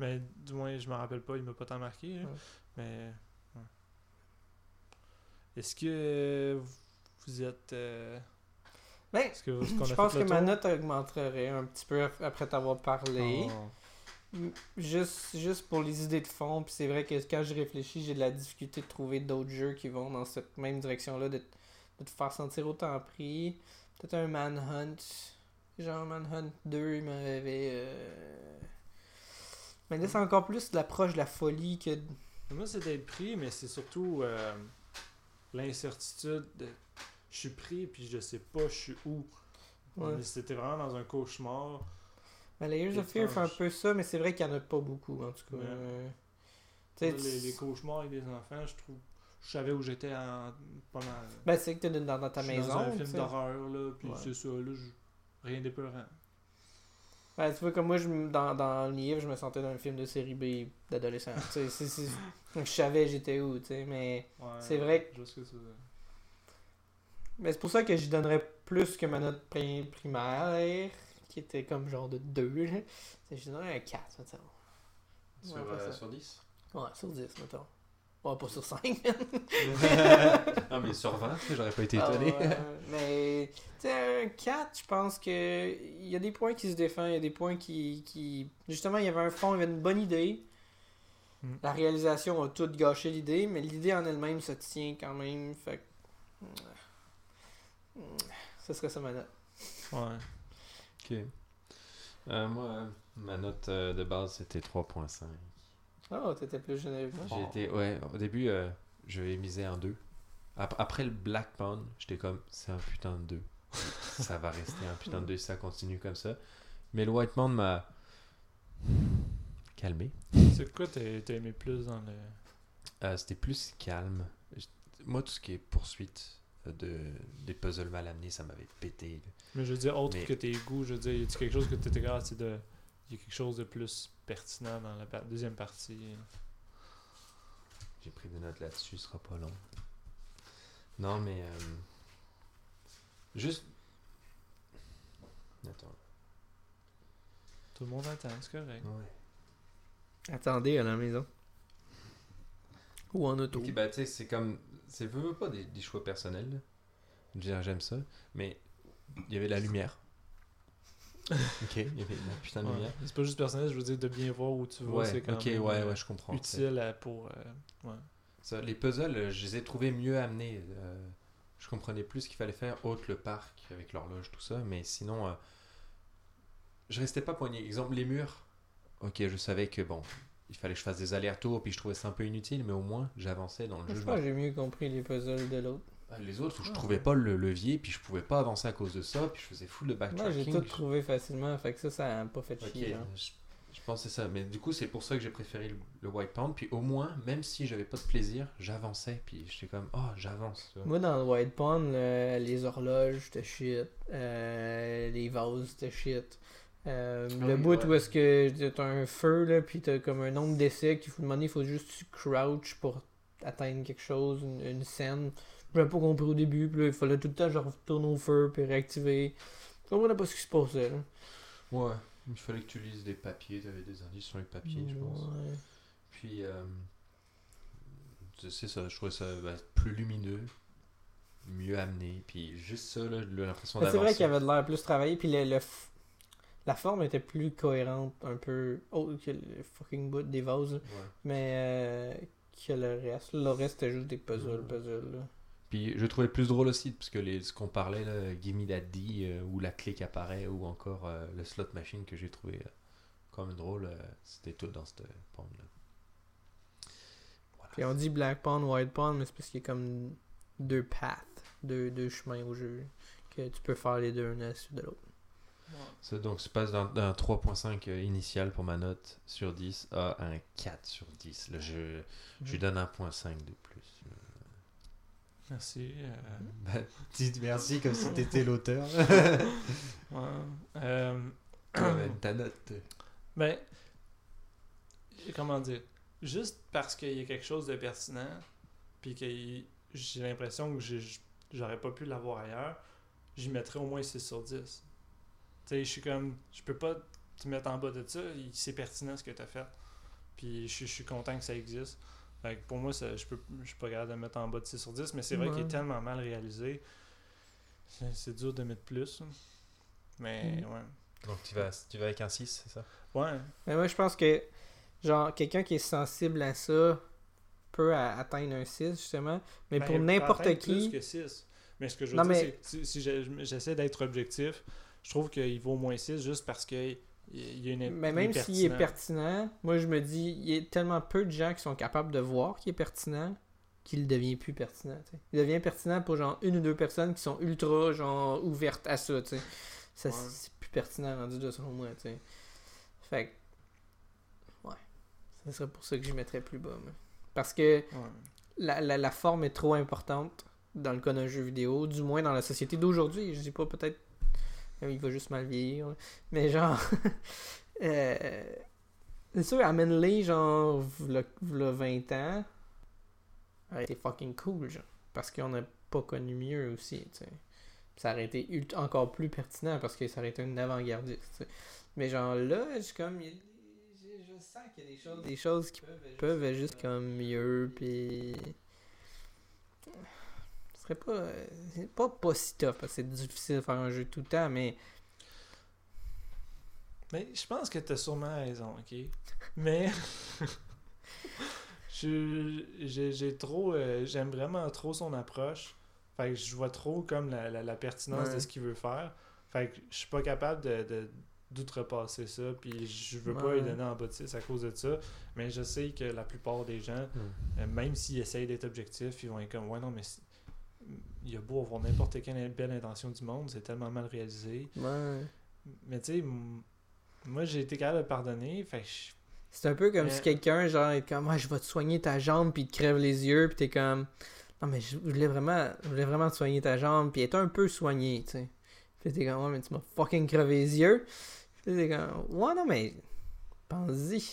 Mais du moins, je me rappelle pas, il m'a pas tant marqué. là. Ouais. Mais. Est-ce que vous êtes. euh, Ben, Est-ce que est-ce qu'on je a pense que ma note augmenterait un petit peu ap- après t'avoir parlé. Oh. Juste, juste pour les idées de fond, puis c'est vrai que quand je réfléchis, j'ai de la difficulté de trouver d'autres jeux qui vont dans cette même direction-là, de, de te faire sentir autant pris. Peut-être un Manhunt. Genre Manhunt 2, il m'avait. Euh... Mais là, c'est encore plus de l'approche de la folie que. Moi, c'est d'être pris, mais c'est surtout euh, l'incertitude de. Je suis pris, puis je sais pas je suis où. Ouais. C'était vraiment dans un cauchemar. Mais Layers of Fear fait un peu ça, mais c'est vrai qu'il y en a pas beaucoup, en tout cas. Ouais. Les, les cauchemars avec des enfants, je trouve. Je savais où j'étais en mal. Ben, c'est que t'es dans, dans ta Je suis maison. Dans un film d'horreur, là, puis Ouais. c'est ça, là, je- rien d'épeurant. Ben, tu vois, comme moi, je, dans, dans le livre, je me sentais dans un film de série B d'adolescent. Tu sais, c'est- c'est- donc, je savais j'étais où, tu sais, mais... Ouais, C'est vrai que. Mais c'est pour ça que je donnerais plus que ma note pri- primaire, qui était comme genre de 2. là. C'est- Je donnerais un 4, mettons. Sur, Ouais, euh, ça. sur 10 Ouais, sur 10, mettons. Ouais, pas sur 5. Non, mais sur 20, tu sais, j'aurais pas été Ah, étonné. ouais, mais, tu sais, un 4, je pense que il y a des points qui se défendent, il y a des points qui, qui... Justement, il y avait un fond, il y avait une bonne idée. Mm. La réalisation a tout gâché l'idée, mais l'idée en elle-même se tient quand même. Fait que... Mm. Ce serait ça ma note. Ouais. Ok. Euh, moi, ma note euh, de base, c'était 3.5. Oh, t'étais plus moi. J'ai été, ouais, au début, euh, je vais miser en deux. Ap- Après le Black Pond, j'étais comme, c'est un putain de deux. ça va rester un putain de deux si ça continue comme ça. Mais le White Pond m'a calmé. C'est quoi t'as aimé plus dans le. Euh, C'était plus calme. Moi, tout ce qui est poursuite euh, de, des puzzles mal amenés, ça m'avait pété. Mais je veux dire, autre Mais- que tes goûts, je veux dire, y a-tu quelque chose que t'étais capable c'est de. Y a quelque chose de plus pertinent dans la pa- deuxième partie. J'ai pris des notes là-dessus, ce sera pas long. Non, mais. euh, juste. Attends. Tout le monde attend, c'est correct. Ouais. Attendez à la maison. Ou en auto. Ok, bah, tu sais, c'est comme. C'est veux, veux pas des, des choix personnels. j'aime ça. Mais il y avait la lumière. ok, il y avait la putain de Ouais. lumière. C'est pas juste personnel, je veux dire de bien voir où tu vas. Ouais, c'est quand ok, même, ouais, euh, ouais, je comprends. Utile à- pour. euh, ouais. Ça, les puzzles, euh, je les ai trouvés mieux amenés. euh, je comprenais plus ce qu'il fallait faire, autre le parc avec l'horloge, tout ça. Mais sinon, euh, je restais pas poigné. Exemple, les murs. Ok, je savais que bon, il fallait que je fasse des allers-retours, puis je trouvais ça un peu inutile, mais au moins, j'avançais dans le Je jeu. je crois que j'ai mieux compris les puzzles de l'autre. Ah, Les autres, où je Ah, trouvais pas le levier, puis je pouvais pas avancer à cause de ça, puis je faisais full de Moi, j'ai backtracking. tout trouvé facilement, fait que ça, ça a pas fait chier. hein. je, je pense que c'est ça. Mais du coup, c'est pour ça que j'ai préféré le, le White Pound. Puis au moins, même si j'avais pas de plaisir, j'avançais. Puis j'étais comme, oh, j'avance. Moi, dans le White Pond, le- les horloges, c'était shit. Euh, les vases, c'était shit. Euh, Ah le oui, bout ouais. où est-ce que t'as un feu, là, puis t'as comme un nombre d'essais qu'il faut demander, il faut juste que tu crouch pour atteindre quelque chose, une, une scène. J'avais pas compris au début, puis là, il fallait tout le temps, genre, retourner au feu, puis réactiver. Je comprenais pas ce qui se passait, là. Ouais. Il fallait que tu lises des papiers. T'avais des indices sur les papiers, je pense. Ouais. Puis, euh, c'est ça. Je trouvais ça bah, plus lumineux, mieux amené. Puis juste ça, l'impression Mais C'est vrai qu'il y avait de l'air plus travaillé, puis le, le f- la forme était plus cohérente, un peu autre que le fucking bout des vases. Ouais. mais euh, que le reste. Le reste, c'était juste des puzzles, puzzles. Là. Puis je trouvais plus drôle aussi, parce que les, ce qu'on parlait, là, Gimme That D, euh, où la clé qui apparaît, ou encore euh, le slot machine que j'ai trouvé euh, quand même drôle, euh, c'était tout dans cette pomme-là. Voilà. Puis on dit Black Pond, White Pond, mais c'est parce qu'il y a comme deux paths, deux, deux chemins au jeu, que tu peux faire les deux un à de l'autre. Ça, donc, je passe d'un d'un 3.5 euh, initial pour ma note sur 10 à un 4 sur 10. Là, je, je lui donne un point 5 de plus. Merci. euh, Bah, dites merci comme si t'étais l'auteur. ouais. Euh, ta note. Ben, comment dire, juste parce qu'il y a quelque chose de pertinent, puis que j'ai l'impression que j'aurais pas pu l'avoir ailleurs, j'y mettrais au moins 6 sur 10. Tu sais, je suis comme, je peux pas te mettre en bas de ça, c'est pertinent ce que tu as fait. Puis je suis content que ça existe. Fait que pour moi, ça, je peux je suis pas capable de le mettre en bas de 6 sur 10, mais c'est vrai Ouais. qu'il est tellement mal réalisé. C'est dur de mettre plus. Mais Mm. ouais. Donc, tu vas, tu vas avec un 6, c'est ça? Ouais, Mais moi, je pense que, genre, quelqu'un qui est sensible à ça peut atteindre un 6, justement. Mais Ben, pour n'importe qui. Plus que 6. Mais ce que je veux Non, dire, mais- c'est que si, si j'essaie d'être objectif, je trouve qu'il vaut moins 6 juste parce qu'il il une. Mais même s'il est pertinent. moi je me dis, il y a tellement peu de gens qui sont capables de voir qu'il est pertinent qu'il devient plus pertinent. Il devient pertinent pour genre une ou deux personnes qui sont ultra genre ouvertes à ça. Ça Ouais. c'est plus pertinent rendu là selon moi. tu sais. Fait que, ouais, ce serait pour ça que j'y mettrais plus bas. Parce que Ouais. la, la, la forme est trop importante dans le cas d'un jeu vidéo, du moins dans la société d'aujourd'hui. Je dis pas peut-être il va juste mal vieillir, mais genre euh, c'est sûr amène-les genre v'là v'là 20 ans été fucking cool genre parce qu'on n'a pas connu mieux aussi, tu sais. Ça aurait été encore plus pertinent parce que ça aurait été une avant-gardiste. Mais genre là, je comme je, je sens qu'il y a des choses des choses qui peuvent être juste comme mieux puis serait pas euh, c'est pas pas si tough parce que c'est difficile de faire un jeu tout le temps mais Mais je pense que tu as sûrement raison, ok? Mais. je- J'ai trop. euh, J'aime vraiment trop son approche. Fait que je vois trop comme la, la, la pertinence Ouais. de ce qu'il veut faire. Fait que je suis pas capable de. d'outrepasser ça puis je veux pas lui donner en bas de 6 à cause de ça mais je sais que la plupart des gens Euh, même s'ils essayent d'être objectifs, ils vont être comme Ouais, non, mais c'est- il y a beau avoir n'importe quelle belle intention du monde, c'est tellement mal réalisé. ouais. Mais tu sais, moi j'ai été capable de pardonner, fait que je- c'est un peu comme Mais- si quelqu'un genre est comme ah, je vais te soigner ta jambe puis il te crève les yeux puis t'es comme non mais je voulais vraiment je voulais vraiment te soigner ta jambe puis être un peu soigné tu sais. Puis t'es comme ouais mais tu m'as fucking crevé les yeux. Puis t'es comme ouais non mais pense-y.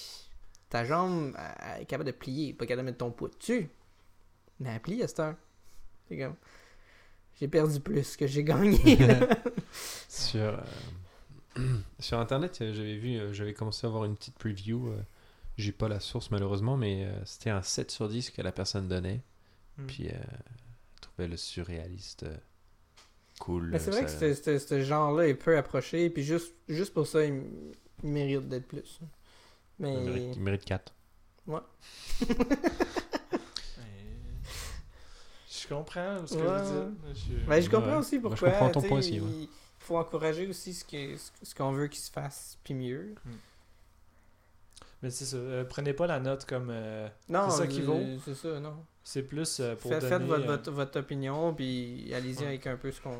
Ta jambe elle- elle est capable de plier pas capable de mettre ton poids dessus. Mais elle plie à cette heure c'est comme j'ai perdu plus que j'ai gagné. Sur, euh, sur internet, euh, j'avais vu, euh, j'avais commencé à avoir une petite preview J'ai pas la source malheureusement, mais euh, c'était un 7 sur 10 que la personne donnait. Hmm. Puis euh, elle trouvait le surréaliste cool. Mais c'est vrai que ça- ce- ce ce genre-là est peu approché, puis juste, juste pour ça, il, il mérite d'être plus. Mais. il mérite, il mérite 4. Mais- Je comprends ce que Ouais, vous dites. Je- Ben, je comprends Ouais. aussi je pourquoi. comprends ton tu point aussi, ouais. Il faut encourager aussi ce que- ce qu'on veut qu'il se fasse, puis mieux. Mais c'est ça. euh, prenez pas la note comme. euh, Non, C'est ça qui euh, vaut. C'est ça, non. c'est plus euh, pour Faites, donner. faites votre, euh, votre, votre opinion, puis allez-y Ouais. avec un peu ce qu'on.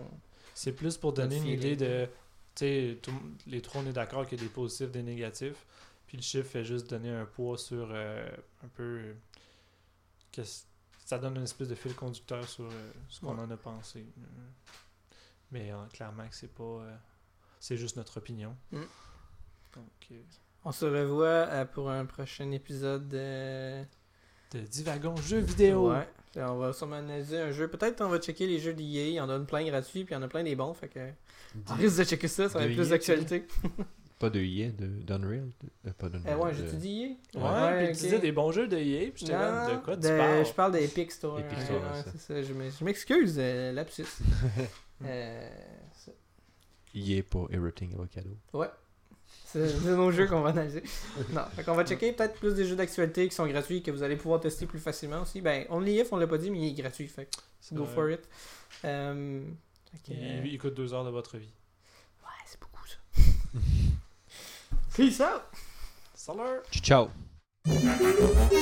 C'est plus pour donner une idée de. Tu sais, les trois, on est d'accord qu'il y a des positifs, des négatifs. Puis le chiffre fait juste donner un poids sur euh, un peu. euh, qu'est-ce- ça donne une espèce de fil conducteur sur euh, ce qu'on Ouais. en a pensé. Mais euh, clairement que c'est pas. euh, c'est juste notre opinion. Mm. Donc, euh, On se revoit euh, pour un prochain épisode de. de Divagon jeux vidéo. Ouais. On va sûrement analyser un jeu. Peut-être on va checker les jeux d'EA. Il y en a plein gratuits, puis il y en a plein des bons. Fait que. On risque de checker ça, ça va être plus d'actualité. Pas de de d'Unreal. de- euh, pas Eh d'Unreal. ouais, de- j'ai-tu dit EA Ouais, puis ok. tu disais des bons jeux de EA, puis j'étais comme, de quoi tu de- parles? Je parle des Epic Store. Epic ouais, Store, ouais, ouais, c'est ça. Je m'ex- je m'excuse, euh, lapsus. euh, c'est- IA pour Everything Avocado. ouais. C'est nos jeux qu'on va analyser. Non, fait qu'on va checker peut-être plus des jeux d'actualité qui sont gratuits que vous allez pouvoir tester plus facilement aussi. Ben, Only If, on l'a pas dit, mais il est gratuit. Fait go vrai. for it. Euh, que, euh, Il, il coûte deux heures de votre vie. Ouais, c'est beaucoup ça. Peace out. Salut. Ciao. ciao.